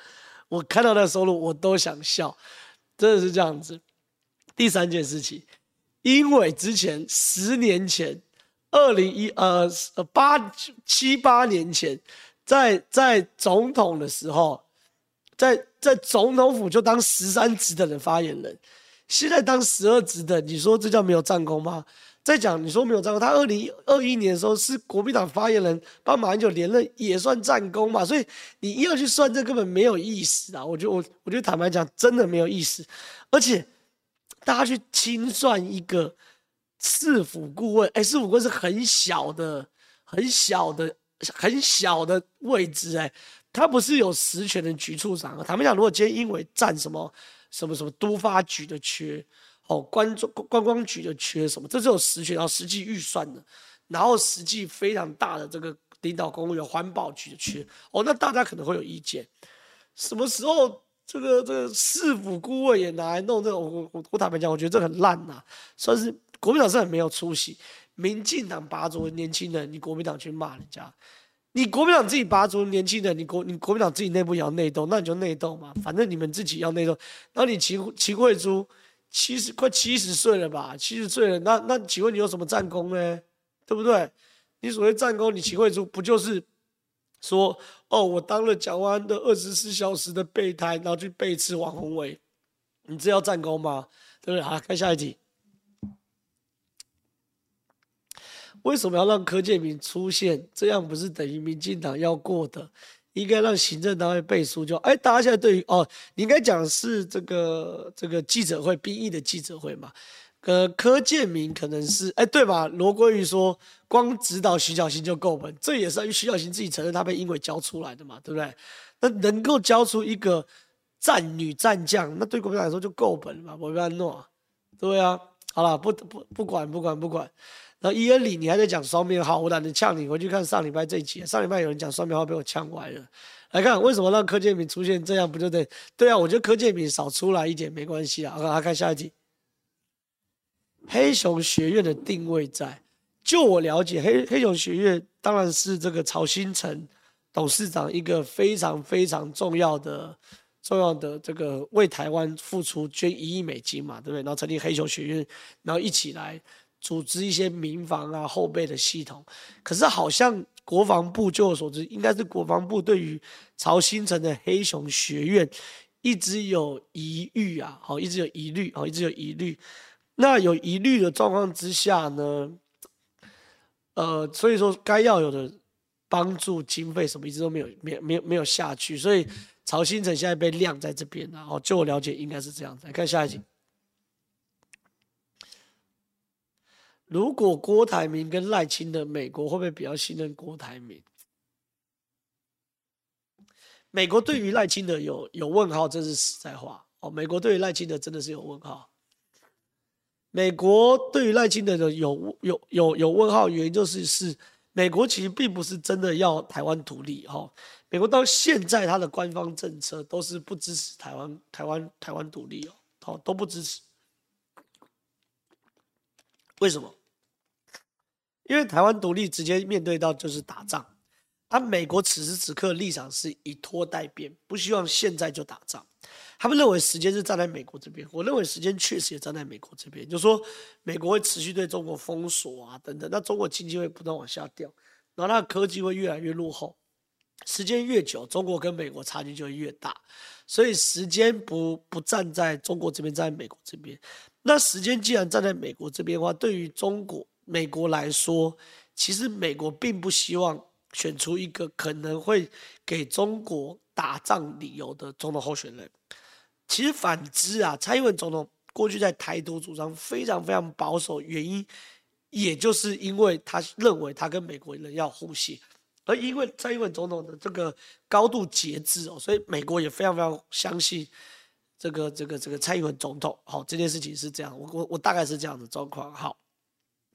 Speaker 1: 我看到那个收入，我都想笑，真的是这样子。第三件事情，因为之前十年前，二零一呃八七八年前，在在总统的时候，在在总统府就当十三职的人发言人，现在当十二职的，你说这叫没有战功吗？再讲，你说没有战功，他二零二一年的时候是国民党发言人，帮马英九连任也算战功嘛？所以你硬要去算，这根本没有意思啊！我觉得我我觉得坦白讲，真的没有意思。而且大家去清算一个市府顾问，哎，市府顾问是很小的、很小的、很小的位置，哎，他不是有实权的局处长啊。坦白讲，如果今天因为占什么什么什么都发局的缺。哦，观众观光局的缺什么？这是有实权，然后实际预算的，然后实际非常大的这个领导公务员环保局的缺。哦，那大家可能会有意见，什么时候这个这个市府顾问也拿来弄这种？我我我坦白讲，我觉得这很烂呐、啊，算是国民党是很没有出息。民进党拔擢年轻人，你国民党去骂人家，你国民党自己拔擢年轻人，你国你国民党自己内部也要内斗，那你就内斗嘛，反正你们自己要内斗。然后你秦秦慧珠。七十快七十岁了吧？七十岁了，那那请问你有什么战功呢？对不对？你所谓战功，你秦慧珠不就是说哦，我当了蒋万安的二十四小时的备胎，然后去背刺王宏伟，你这要战功吗？对不对？好，看下一题。为什么要让柯建铭出现？这样不是等于民进党要过的？应该让行政单位背书就。哎，大家现在对于哦，你应该讲是这个这个记者会兵役的记者会嘛？呃，柯建铭可能是哎对吧？罗国宇说光指导徐小新就够本，这也是徐小新自己承认他被英伟教出来的嘛，对不对？那能够教出一个战女战将，那对国民党来说就够本了嘛？我跟他诺，对啊。好了，不不不管不管不管。然后伊恩里，你还在讲双面号，我懒得呛你。回去看上礼拜这一集，上礼拜有人讲双面号被我呛歪了。来看为什么让柯建铭出现这样不就对？对啊，我觉得柯建铭少出来一点没关系啊。好，来看下一集。黑熊学院的定位在，就我了解，黑黑熊学院当然是这个曹兴诚董事长一个非常非常重要的。重要的这个为台湾付出捐一亿美金嘛，对不对？然后成立黑熊学院，然后一起来组织一些民防啊后备的系统。可是好像国防部，据我所知，应该是国防部对于曹兴诚的黑熊学院一直有疑虑啊，好，一直有疑虑，好，一直有疑虑。那有疑虑的状况之下呢，呃，所以说该要有的帮助经费什么一直都没有，没，没有，没有下去，所以。曹兴诚现在被晾在这边，然后就我了解应该是这样子。来看下一集，如果郭台铭跟赖清德，美国会不会比较信任郭台铭？美国对于赖清德有有问号，这是实在话哦。美国对于赖清德真的是有问号。美国对于赖清德的有有有有问号，原因就是是美国其实并不是真的要台湾独立哈。美国到现在，他的官方政策都是不支持台湾、台湾、台湾独立哦，好都不支持。为什么？因为台湾独立直接面对到就是打仗，而美国此时此刻立场是以拖待变，不希望现在就打仗。他们认为时间是站在美国这边，我认为时间确实也站在美国这边，就是说美国会持续对中国封锁啊等等，那中国经济会不断往下掉，然后它的科技会越来越落后。时间越久，中国跟美国差距就会越大，所以时间不不站在中国这边，站在美国这边。那时间既然站在美国这边的话，对于中国、美国来说，其实美国并不希望选出一个可能会给中国打仗理由的总统候选人。其实反之啊，蔡英文总统过去在台独主张非常非常保守，原因也就是因为他认为他跟美国人要互信。而因为蔡英文总统的这个高度节制哦，所以美国也非常非常相信这个这个这个蔡英文总统。好，这件事情是这样，我我我大概是这样的状况。好，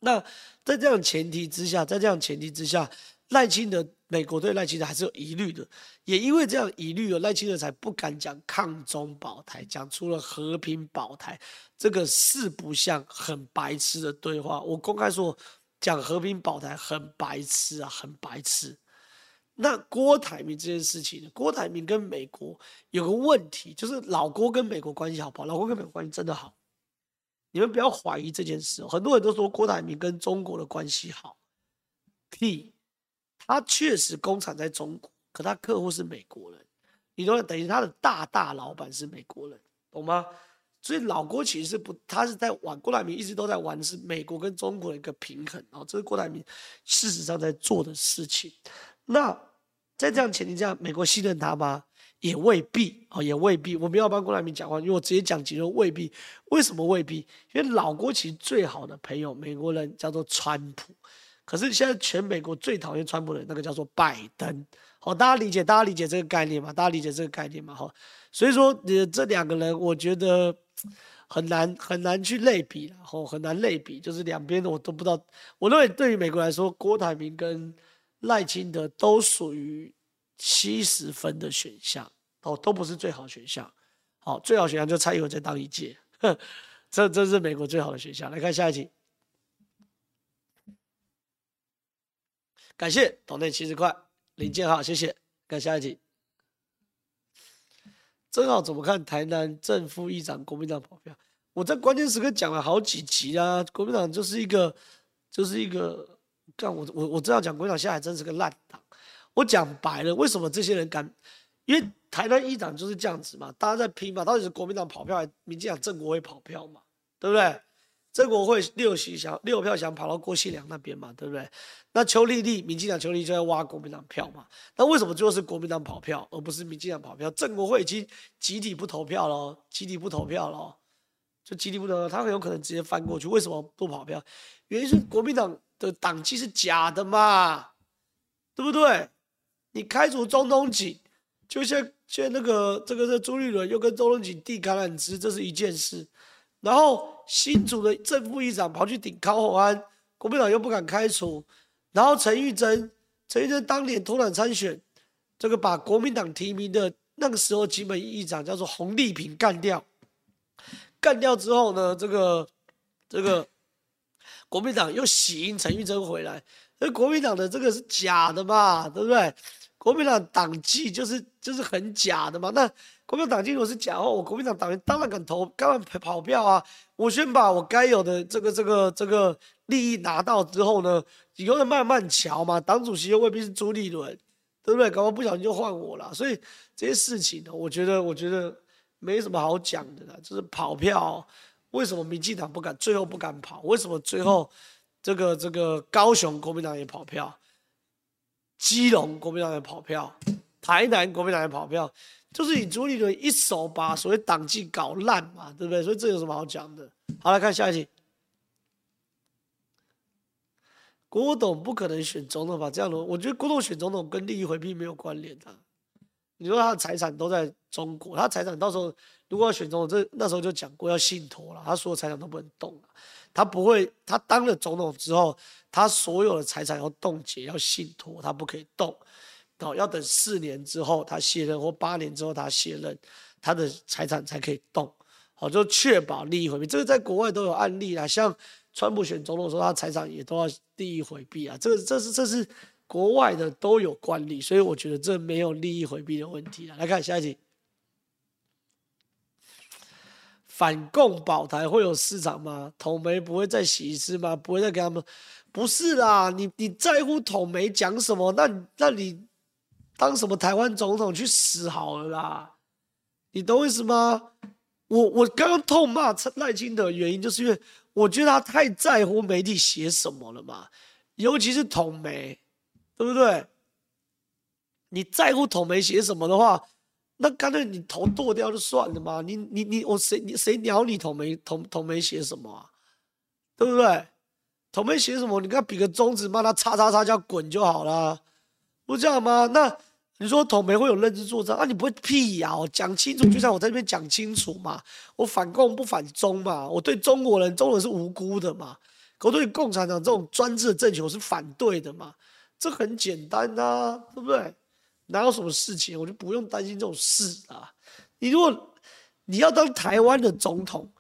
Speaker 1: 那在这样前提之下，在这样前提之下，赖清德美国对赖清德还是有疑虑的，也因为这样疑虑，赖清德才不敢讲抗中保台，讲出了和平保台这个四不像很白痴的对话。我公开说。讲和平保台很白痴啊，很白痴。那郭台铭这件事情？郭台铭跟美国有个问题，就是老郭跟美国关系好不好？老郭跟美国关系真的好，你们不要怀疑这件事。很多人都说郭台铭跟中国的关系好，屁，他确实工厂在中国，可他客户是美国人，你都等于他的大大老板是美国人，懂吗？所以老郭其实是不，他是在玩，郭台铭一直都在玩的是美国跟中国的一个平衡啊，这是郭台铭事实上在做的事情。那在这样前提下，美国信任他吗？也未必哦，也未必。我没有帮郭台铭讲话，因为我直接讲结论，未必。为什么未必？因为老郭其实最好的朋友，美国人叫做川普，可是现在全美国最讨厌川普的那个叫做拜登。好，大家理解，大家理解这个概念吗？大家理解这个概念吗？好，所以说，呃，这两个人，我觉得。很难很难去类比，然后很难类比，就是两边的我都不知道。我认为对于美国来说，郭台铭跟赖清德都属于七十分的选项，哦，都不是最好选项。好，最好选项就蔡英文再当一届，这这是美国最好的选项。来看下一题，感谢斗内七十块，林建浩，谢谢。看下一题。正好怎么看台南正副议长国民党跑票？我在关键时刻讲了好几集啊，国民党就是一个，就是一个，干我我我这样讲国民党现在还真是个烂党。我讲白了，为什么这些人敢？因为台湾议长就是这样子嘛，大家在拼嘛，到底是国民党跑票还是民进党正国会跑票嘛？对不对？郑国会六席想六票想跑到郭信良那边嘛，对不对？那邱丽丽，民进党邱丽就在挖国民党票嘛。那为什么最后是国民党跑票，而不是民进党跑票？郑国会已经集体不投票了，集体不投票了，就集体不投票，他很有可能直接翻过去。为什么不跑票？原因是国民党的党纪是假的嘛，对不对？你开除钟东锦，就像像那个这个是朱立伦又跟钟东锦递橄榄枝，这是一件事。然后新竹的正副议长跑去顶高虹安，国民党又不敢开除。然后陈玉珍，陈玉珍当年脱党参选，这个把国民党提名的那个时候基本议长叫做洪丽萍干掉。干掉之后呢，这个这个国民党又喜迎陈玉珍回来，那国民党的这个是假的嘛，对不对？国民党党纪就是就是很假的嘛，那。国民党党纪如果是假话，我国民党党员当然敢投，当然跑票啊！我先把我该有的这个这个这个利益拿到之后呢，以后再慢慢瞧嘛。党主席又未必是朱立伦，对不对？搞不好不小心就换我了。所以这些事情呢，我觉得我觉得没什么好讲的了，就是跑票。为什么民进党不敢，最后不敢跑？为什么最后这个这个高雄国民党也跑票，基隆国民党也跑票，台南国民党也跑票？就是你朱立伦一手把所谓党纪搞烂嘛，对不对？所以这有什么好讲的？好，来看下一题。郭董不可能选总统吧？这样的，我觉得郭董选总统跟利益回避没有关联的。你说他的财产都在中国，他财产到时候如果要选总统，这那时候就讲过要信托了，他所有财产都不能动。他不会，他当了总统之后，他所有的财产要冻结，要信托，他不可以动。哦，要等四年之后他卸任，或八年之后他卸任，他的财产才可以动。好，就确保利益回避。这个在国外都有案例啊，像川普选总统的时候，他财产也都要利益回避啊。这个这是这是国外的都有惯例，所以我觉得这没有利益回避的问题啊。来看下一题，反共保台会有市场吗？统媒不会再洗一次吗？不会再给他们？不是啦，你你在乎统媒讲什么？那那你。当什么台湾总统去死好了啦！你懂我意思吗？我我刚刚痛骂赖清德的原因，就是因为我觉得他太在乎媒体写什么了嘛，尤其是统媒，对不对？你在乎统媒写什么的话，那干脆你头剁掉就算了嘛。你你你我谁你谁鸟你统媒统统媒写什么啊？对不对？统媒写什么？你跟他比个中指，骂他叉叉叉叫滚就好了。不这样吗？那你说统媒会有认知作战啊？你不会辟谣讲清楚，就像我在这边讲清楚嘛。我反共不反中嘛，我对中国人，中国人是无辜的嘛。我对共产党这种专制的政权我是反对的嘛。这很简单啊，对不对？哪有什么事情，我就不用担心这种事啊。你如果你要当台湾的总统，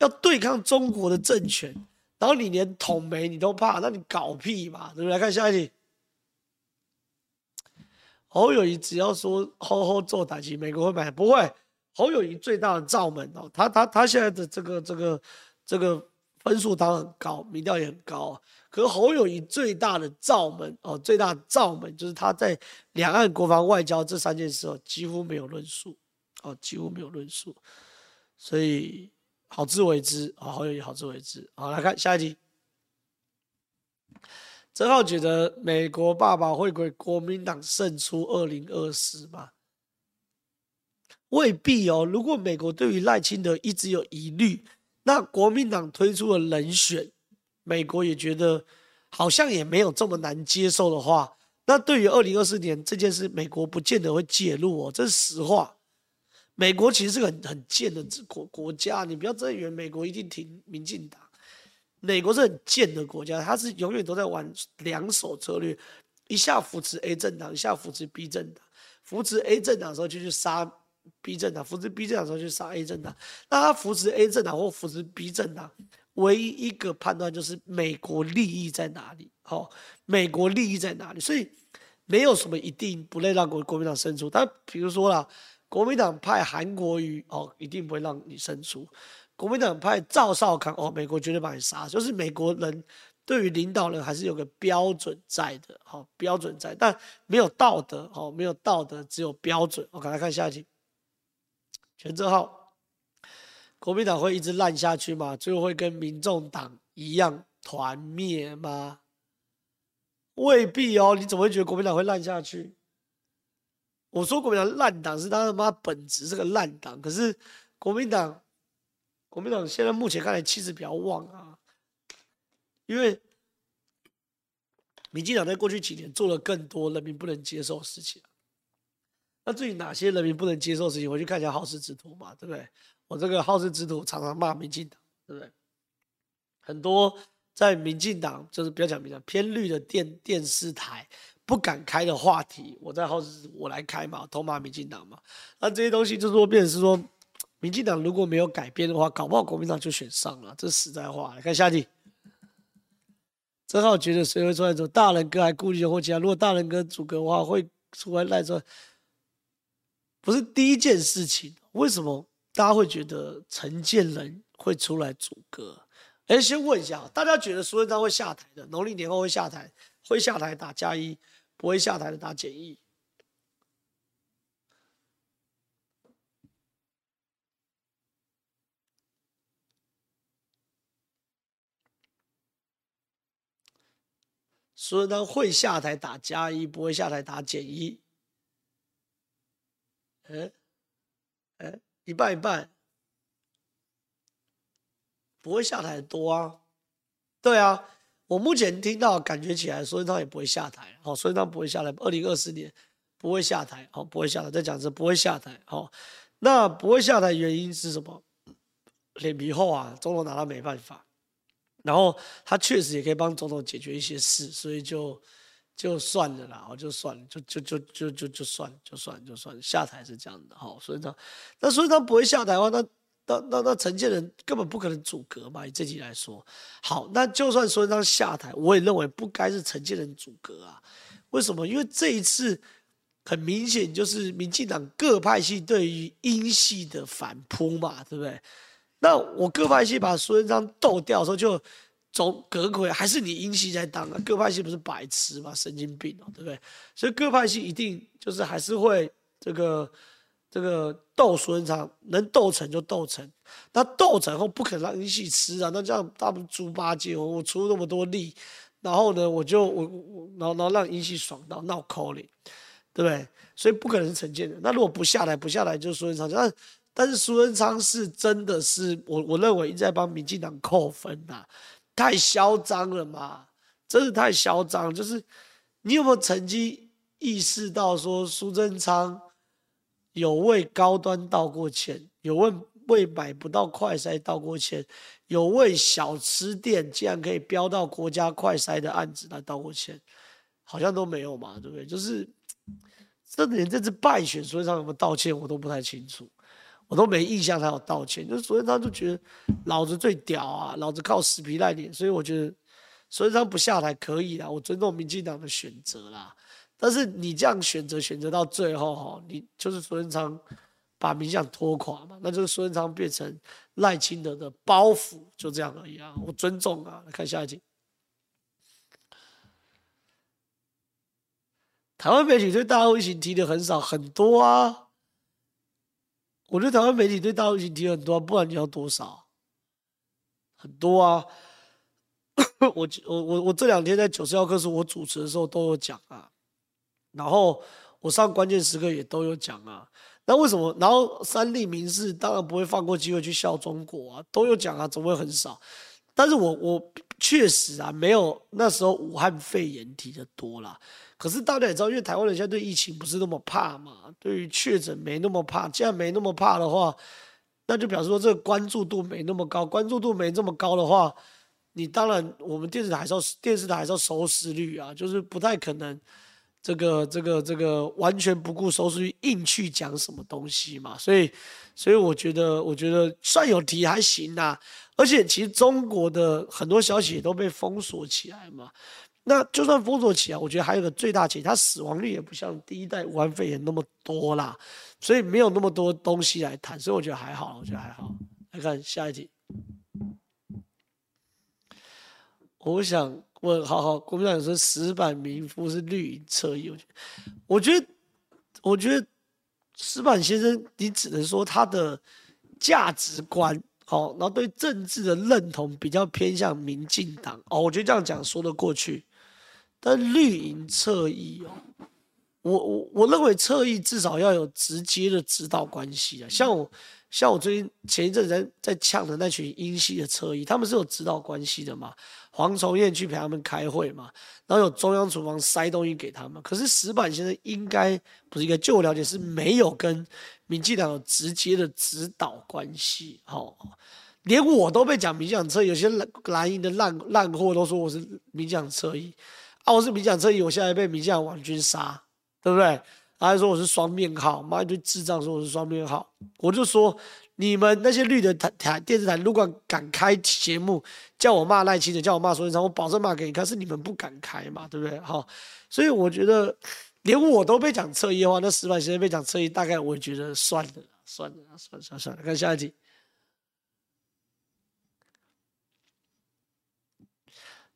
Speaker 1: 要对抗中国的政权，然后你连统媒你都怕，那你搞屁嘛？对不对？看下一题。侯友宜只要说好好做打击，美国会买？不会。侯友宜最大的罩门哦，他他他现在的这个这个这个分数当然很高，民调也很高。可是侯友宜最大的罩门哦，最大的罩门就是他在两岸国防外交这三件事哦，几乎没有论述哦，几乎没有论述。所以好自为之啊，好友宜好自为之。好，来看下一题。曾浩觉得美国爸爸会给国民党胜出二零二四吗？未必哦。如果美国对于赖清德一直有疑虑，那国民党推出了人选，美国也觉得好像也没有这么难接受的话，那对于二零二四年这件事，美国不见得会介入哦。这是实话。美国其实是个很很贱的国国家，你不要真以为美国一定挺民进党。美国是很贱的国家，他是永远都在玩两手策略，一下扶持 A 政党，一下扶持 B 政党。扶持 A 政党的时候就去杀 B 政党，扶持 B 政党的时候就去杀 A 政党。那他扶持 A 政党或扶持 B 政党，唯一一个判断就是美国利益在哪里？好，美国利益在哪里？所以没有什么一定不能让国国民党胜出。但比如说啦，国民党派韩国瑜哦，一定不会让你胜出。国民党派赵少康哦，美国绝对把你杀。就是美国人对于领导人还是有个标准在的，好标准在，但没有道德，好没有道德，只有标准。我赶快看下一题。权正浩，国民党会一直烂下去吗？最后会跟民众党一样团灭吗？未必哦。你怎么会觉得国民党会烂下去？我说国民党烂党是他他妈本质是个烂党，可是国民党，国民党现在目前看来气势比较旺啊，因为民进党在过去几年做了更多人民不能接受的事情。那至于哪些人民不能接受事情，我去看一下好事之徒嘛，对不对？我这个好事之徒常常骂民进党，对不对？很多在民进党就是不要讲民进党偏绿的电电视台不敢开的话题，我在后我来开嘛，偷骂民进党嘛。那这些东西就是说，变成是说，民进党如果没有改变的话，搞不好国民党就选上了，这是实在话。来看下题，正好觉得谁会出来走？大人哥还顾虑或其他？如果大人哥组阁的话，会出来赖说。不是第一件事情，为什么大家会觉得陈建仁会出来阻隔？哎，先问一下，大家觉得苏贞昌会下台的？农历年后会下台，会下台打加一，不会下台的打减一。所以呢会下台打加一，不会下台打减一。哎，哎，一半一半，不会下台多啊。对啊，我目前听到感觉起来，苏贞昌也不会下台。好，苏贞昌不会下台，二零二四年不会下台。好，不会下台。再讲一次，不会下台。好，那不会下台原因是什么？脸皮厚啊，总统拿他没办法。然后他确实也可以帮总统解决一些事，所以就。就算了啦，我就算了，就就就就就就算了，就算了就算了，下台是这样的，好，所以他，那所以他不会下台的话，那那那那陈建仁根本不可能阻隔嘛，以这题来说，好，那就算说他下台，我也认为不该是陈建仁阻隔啊，为什么？因为这一次很明显就是民进党各派系对于英系的反扑嘛，对不对？那我各派系把苏贞昌斗掉的时候就。总阁揆还是你英系在当啊？各派系不是白痴吗？神经病哦，对不对？所以各派系一定就是还是会这个这个斗苏贞昌，能斗成就斗成。那斗成后不肯让英系吃啊！那这样他们猪八戒，我我出那么多力，然后呢，我就我我然后然后让英系爽到闹抠哩，对不对？所以不可能是陈建仁。那如果不下来，不下来就是苏贞昌。但但是苏贞昌是真的是我我认为一直在帮民进党扣分呐、啊。太嚣张了嘛！真是太嚣张。就是你有没有曾经意识到说，苏贞昌有为高端道过歉，有为为买不到快筛道过歉，有为小吃店竟然可以标到国家快筛的案子来道过歉，好像都没有嘛，对不对？就是这连这次败选，苏贞昌有没有道歉，我都不太清楚。我都没印象他有道歉，就是所以他就觉得老子最屌啊，老子靠死皮赖脸，所以我觉得所以他不下台可以啦，我尊重民进党的选择啦。但是你这样选择选择到最后哈，你就是苏贞昌把民进党拖垮嘛，那就是苏贞昌变成赖清德的包袱，就这样而已啊。我尊重啊，看下一题。台湾媒体对大陆疫情提的很少，很多啊。我觉得台湾媒体对大陆疫情提很多，不然你要多少？很多啊！我我我我这两天在九十一课，时我主持的时候都有讲啊，然后我上关键时刻也都有讲啊。那为什么？然后三立民视当然不会放过机会去笑中国啊，都有讲啊，怎么会很少？但是我我确实啊，没有那时候武汉肺炎提的多啦。可是大家也知道，因为台湾人现在对疫情不是那么怕嘛，对于确诊没那么怕。既然没那么怕的话，那就表示说这个关注度没那么高。关注度没那么高的话，你当然我们电视台还是要电视台还是要收视率啊，就是不太可能这个这个这个完全不顾收视率硬去讲什么东西嘛。所以所以我觉得我觉得算有题还行啊。而且其实中国的很多消息也都被封锁起来嘛。那就算封锁起来，我觉得还有个最大解，它死亡率也不像第一代武汉肺炎那么多啦，所以没有那么多东西来谈，所以我觉得还好，我觉得还好。来看下一题，我想问，好好，国民党说石板民夫是绿营侧翼，我觉得，我觉得石板先生，你只能说他的价值观好，然后对政治的认同比较偏向民进党哦，我觉得这样讲说得过去。但绿营侧翼哦，我我我认为侧翼至少要有直接的指导关系啊，像我像我最近前一阵在在呛的那群英系的侧翼，他们是有指导关系的嘛。黄崇彦去陪他们开会嘛，然后有中央厨房塞东西给他们。可是石板先生应该不是应该，就我了解是没有跟民进党有直接的指导关系。好，连我都被讲民进党车，有些蓝蓝营的烂烂货都说我是民进党侧翼啊，我是民进党侧翼，我现在被民进党网军杀，对不对？他还说我是双面号，妈一堆智障说我是双面号，我就说。你们那些绿的台台电视台，如果敢开节目叫我骂赖清德，叫我骂苏贞昌，我保证骂给你看。是你们不敢开嘛，对不对？好，所以我觉得连我都被讲侧翼的话，那石板先生被讲侧翼，大概我也觉得算了，算了，算了，算了，看下一题。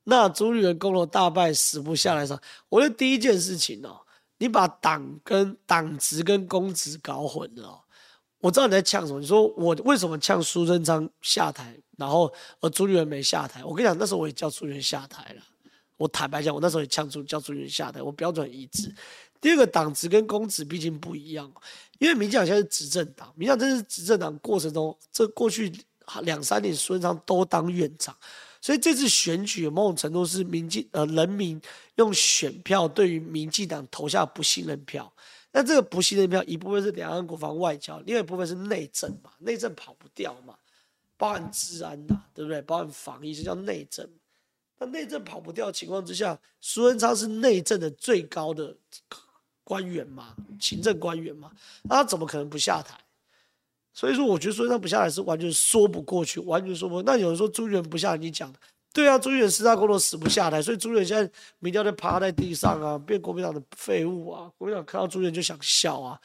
Speaker 1: 那朱立伦攻了大败，死不下来上，我觉得第一件事情哦，你把党跟党职跟公职搞混了。我知道你在呛什么。你说我为什么呛苏贞昌下台，然后而朱立伦没下台？我跟你讲，那时候我也叫朱立伦下台了。我坦白讲，我那时候也呛朱叫朱立伦下台，我标准一致。第二个党职跟公职毕竟不一样，因为民进党现在是执政党，民进党这是执政党过程中，这过去两三年苏贞昌都当院长，所以这次选举某种程度是民进呃人民用选票对于民进党投下不信任票。那这个不信任票，一部分是两岸国防外交，另外一部分是内政嘛，内政跑不掉嘛，包含治安呐，对不对？包含防疫，这叫内政。那内政跑不掉情况之下，苏贞昌是内政的最高的官员嘛，行政官员嘛，那他怎么可能不下台？所以说，我觉得苏贞昌不下来是完全说不过去，完全说不过。那有人说朱元不下来，你讲的。对啊，朱元四大公都死不下来，所以朱元现在民调在趴在地上啊，变国民党的废物啊！国民党看到朱元就想笑啊，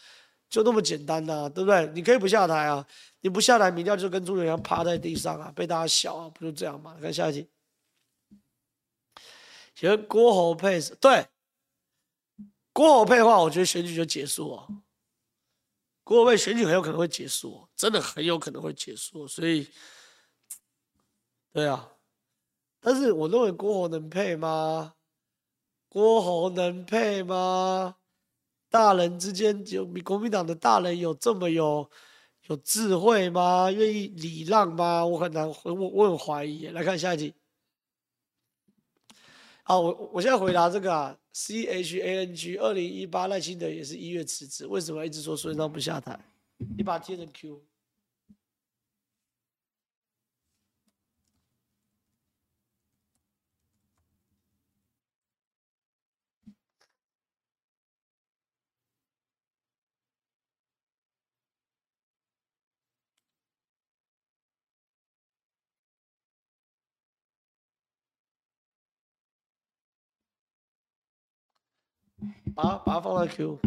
Speaker 1: 就那么简单呐、啊，对不对？你可以不下台啊，你不下台，民调就跟朱元一样趴在地上啊，被大家笑啊，不就这样吗？看下一题，请问郭侯配对，郭侯配的话，我觉得选举就结束了。侯配选举很有可能会结束，真的很有可能会结束，所以，对啊。但是我认为郭侯能配吗？郭侯能配吗？大人之间有国民党的大人有这么有有智慧吗？愿意礼让吗？我很难，我我很怀疑。来看下一题。好，我我现在回答这个啊，C H A N G，二零一八赖清德也是一月辞职，为什么一直说孙中山不下台？你把它贴成 Q。把它把它放在 Q，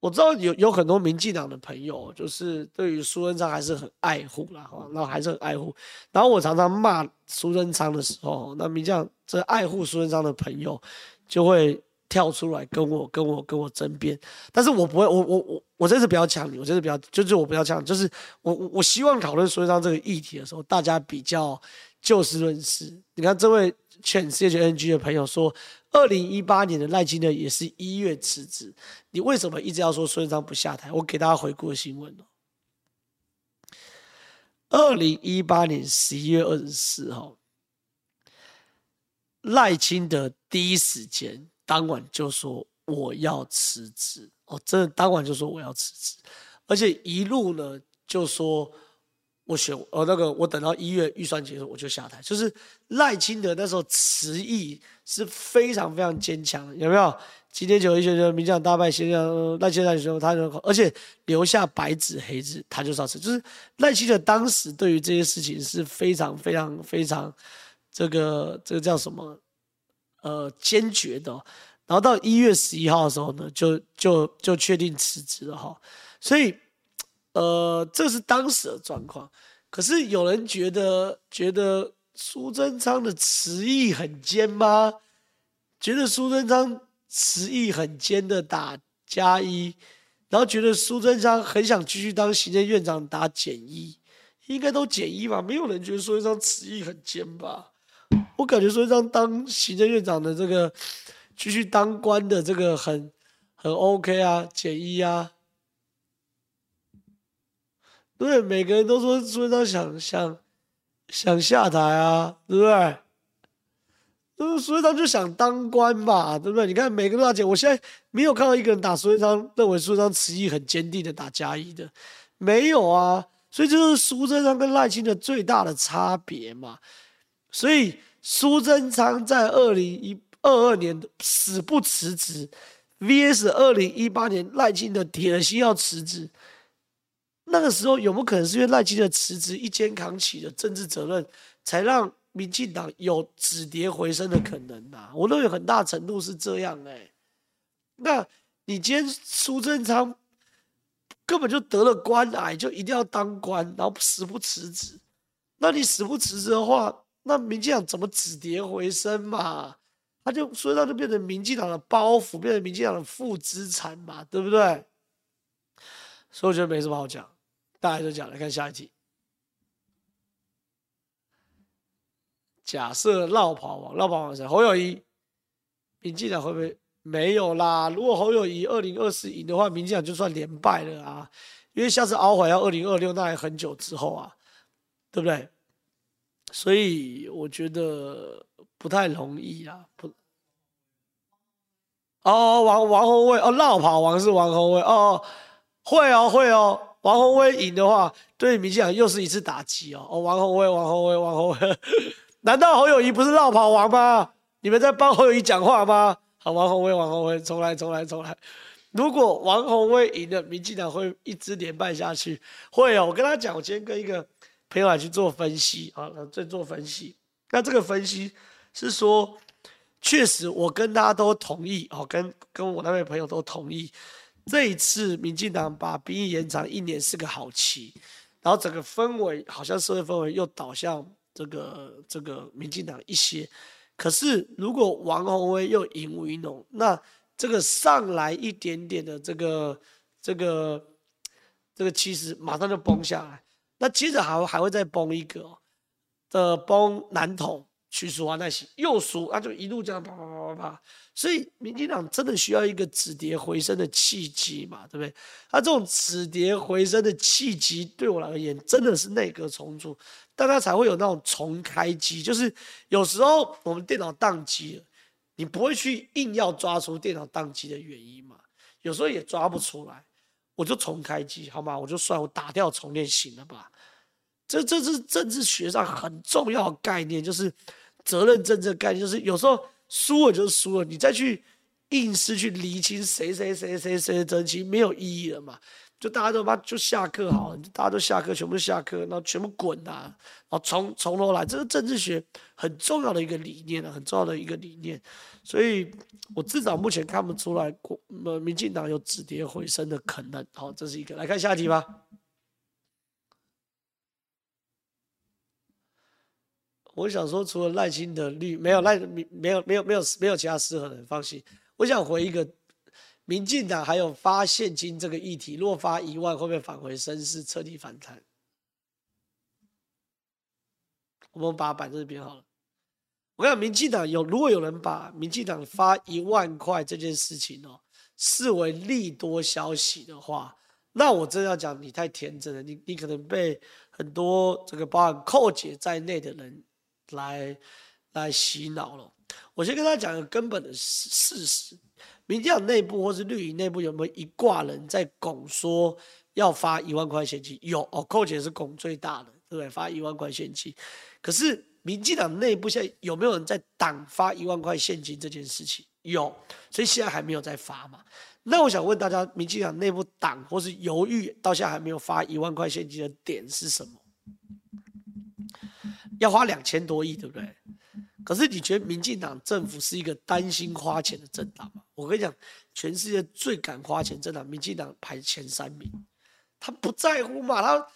Speaker 1: 我知道有有很多民进党的朋友，就是对于苏贞昌还是很爱护啦，哈，那还是很爱护。然后我常常骂苏贞昌的时候，那民将这爱护苏贞昌的朋友就会跳出来跟我跟我跟我争辩。但是我不会，我我我我这次不要呛你，我这次不要，就是我不要呛，就是我我我希望讨论苏贞昌这个议题的时候，大家比较就事论事。你看这位劝 CHNG 的朋友说。二零一八年的赖清德也是一月辞职，你为什么一直要说孙尚不下台？我给大家回顾新闻哦。二零一八年十一月二十四号，赖清德第一时间当晚就说我要辞职哦，真的当晚就说我要辞职，而且一路呢就说。我选呃那个，我等到一月预算结束我就下台。就是赖清德那时候辞意是非常非常坚强的，有没有？今天九一选举，民进党大败，现在赖清德选他就而且留下白纸黑字，他就上车。就是赖清德当时对于这些事情是非常非常非常这个这个叫什么呃坚决的。然后到一月十一号的时候呢，就就就确定辞职了哈。所以。呃，这是当时的状况。可是有人觉得，觉得苏贞昌的辞意很尖吗？觉得苏贞昌辞意很尖的打加一，然后觉得苏贞昌很想继续当行政院长打减一，应该都减一吧？没有人觉得苏贞昌辞意很尖吧？我感觉苏贞昌当行政院长的这个继续当官的这个很很 OK 啊，减一啊。对，每个人都说苏贞昌想想想下台啊，对不对？苏贞昌就想当官嘛，对不对？你看每个大姐我现在没有看到一个人打苏贞昌，认为苏贞昌辞意很坚定的打嘉义的，没有啊。所以这就是苏贞昌跟赖清德最大的差别嘛。所以苏贞昌在二零一二二年死不辞职，VS 二零一八年赖清德铁了心要辞职，那个时候有没有可能是因为赖清德辞职一肩扛起的政治责任，才让？民进党有止跌回升的可能呐、啊，我认为很大程度是这样哎、那你今天苏贞昌根本就得了官癌，就一定要当官，然后死不辞职。那你死不辞职的话，那民进党怎么止跌回升嘛？他就所以他就变成民进党的包袱，变成民进党的负资产嘛，对不对？所以我觉得没什么好讲，大家就讲来看下一题。假设落跑王，落跑王谁？侯友谊，民进党会不会没有啦？如果侯友谊二零二四赢的话，民进党就算连败了啊，因为下次熬回要二零二六，那还很久之后啊，对不对？所以我觉得不太容易啊，不。哦，王王鸿薇哦，绕跑王是王鸿薇哦，会哦会哦，王鸿薇赢的话，对民进党又是一次打击哦。哦，王鸿薇，王鸿薇，王鸿薇。难道侯友谊不是绕跑王吗？你们在帮侯友谊讲话吗？好，王鸿薇，王鸿薇，重来，重来，重来。如果王鸿薇赢了，民进党会一直连败下去？会哦，我跟他讲，我今天跟一个朋友来去做分析啊，在做分析。那这个分析是说，确实我跟大家都同意哦，跟跟我那位朋友都同意，这一次民进党把兵役延长一年是个好棋，然后整个氛围好像社会氛围又导向。这个这个民进党一些，可是如果王鸿薇又赢吴怡农，那这个上来一点点的这个这个这个气势马上就崩下来，那接着还还会再崩一个的崩南投。徐淑华那些又输，那就一路这样啪啪啪啪啪，所以民进党真的需要一个止跌回升的契机嘛，对不对？那这种止跌回升的契机，对我来而言真的是内阁重组，大家才会有那种重开机。就是有时候我们电脑宕机了，你不会去硬要抓出电脑宕机的原因嘛？有时候也抓不出来，我就重开机，好吗？我就算我打掉重练行了吧。这这是政治学上很重要的概念，就是。责任政治概念就是，有时候输了就输了，你再去硬是去厘清谁谁谁谁谁的真情，没有意义了嘛？就大家都把就下课好了，大家都下课，全部下课，然后全部滚啊，然后从从头来，这是政治学很重要的一个理念啊，很重要的一个理念。所以我至少目前看不出来国呃民进党有止跌回升的可能。好，这是一个，来看下一题吧。我想说，除了赖清德绿，没有赖，没有没有没有没有其他适合的，放心。我想回一个，民进党还有发现金这个议题，若发一万，会不会返回升势，彻底反弹？我们把它摆这边好了。我跟你讲，民进党有，如果有人把民进党发一万块这件事情哦，视为利多消息的话，那我真的要讲，你太天真了，你你可能被很多这个包含寇姐在内的人。来，来洗脑了。我先跟大家讲个根本的事实：民进党内部或是绿营内部有没有一挂人在拱说要发一万块现金？有哦，寇姐是拱最大的，对不对？发一万块现金。可是民进党内部现在有没有人在挡发一万块现金这件事情？有，所以现在还没有在发嘛。那我想问大家，民进党内部挡或是犹豫到现在还没有发一万块现金的点是什么？要花两千多亿，对不对？可是你觉得民进党政府是一个担心花钱的政党吗？我跟你讲，全世界最敢花钱政党，民进党排前三名。他不在乎嘛？他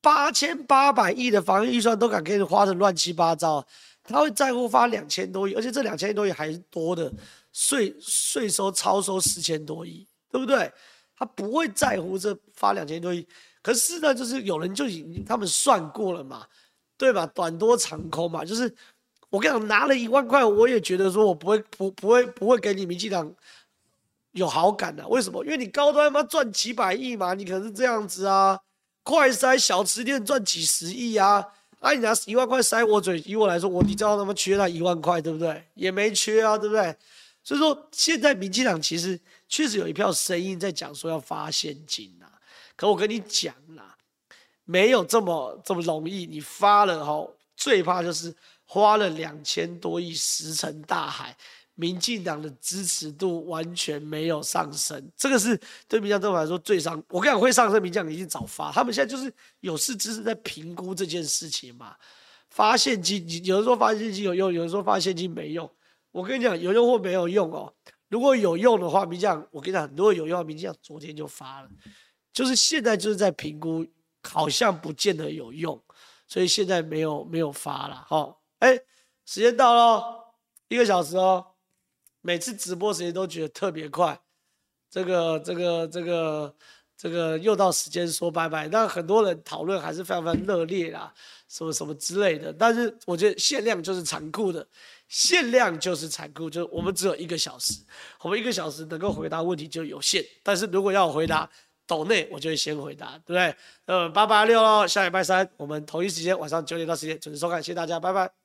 Speaker 1: 八千八百亿的防疫预算都敢给你花的乱七八糟，他会在乎发两千多亿？而且这两千多亿还是多的，税税收超收四千多亿，对不对？他不会在乎这发两千多亿。可是呢，就是有人就已经他们算过了嘛，对吧？短多长空嘛，就是我跟你讲，拿了一万块，我也觉得说我不会不不会不会给你民进党有好感的、为什么？因为你高端嘛赚几百亿嘛，你可能是这样子啊。快塞小吃店赚几十亿啊，啊你拿一万块塞我嘴，以我来说，我你知道他妈缺那一万块对不对？也没缺啊，对不对？所以说现在民进党其实确实有一票声音在讲说要发现金呐、啊，可我跟你讲啦，没有这么这么容易，你发了哈，最怕就是花了两千多亿石沉大海。民进党的支持度完全没有上升，这个是对民进党来说最伤。我跟你讲，会上升，民进党已经早发，他们现在就是有事只是在评估这件事情嘛。发现金，有人说发现金有用，有人说发现金没用。我跟你讲，有用或没有用哦。如果有用的话，民进党，我跟你讲，很多有用，民进党昨天就发了，就是现在就是在评估，好像不见得有用，所以现在没有没有发了。好，哎，时间到了，一个小时哦。每次直播时间都觉得特别快，这个、这个、这个、这个又到时间说拜拜。但很多人讨论还是非常非常热烈啦，什么什么之类的。但是我觉得限量就是残酷的，限量就是残酷，就是我们只有一个小时，我们一个小时能够回答问题就有限。但是如果要我回答抖内，我就会先回答，对不对？呃，八八六喽，下礼拜三我们同一时间晚上九点到十点准时收看，谢谢大家，拜拜。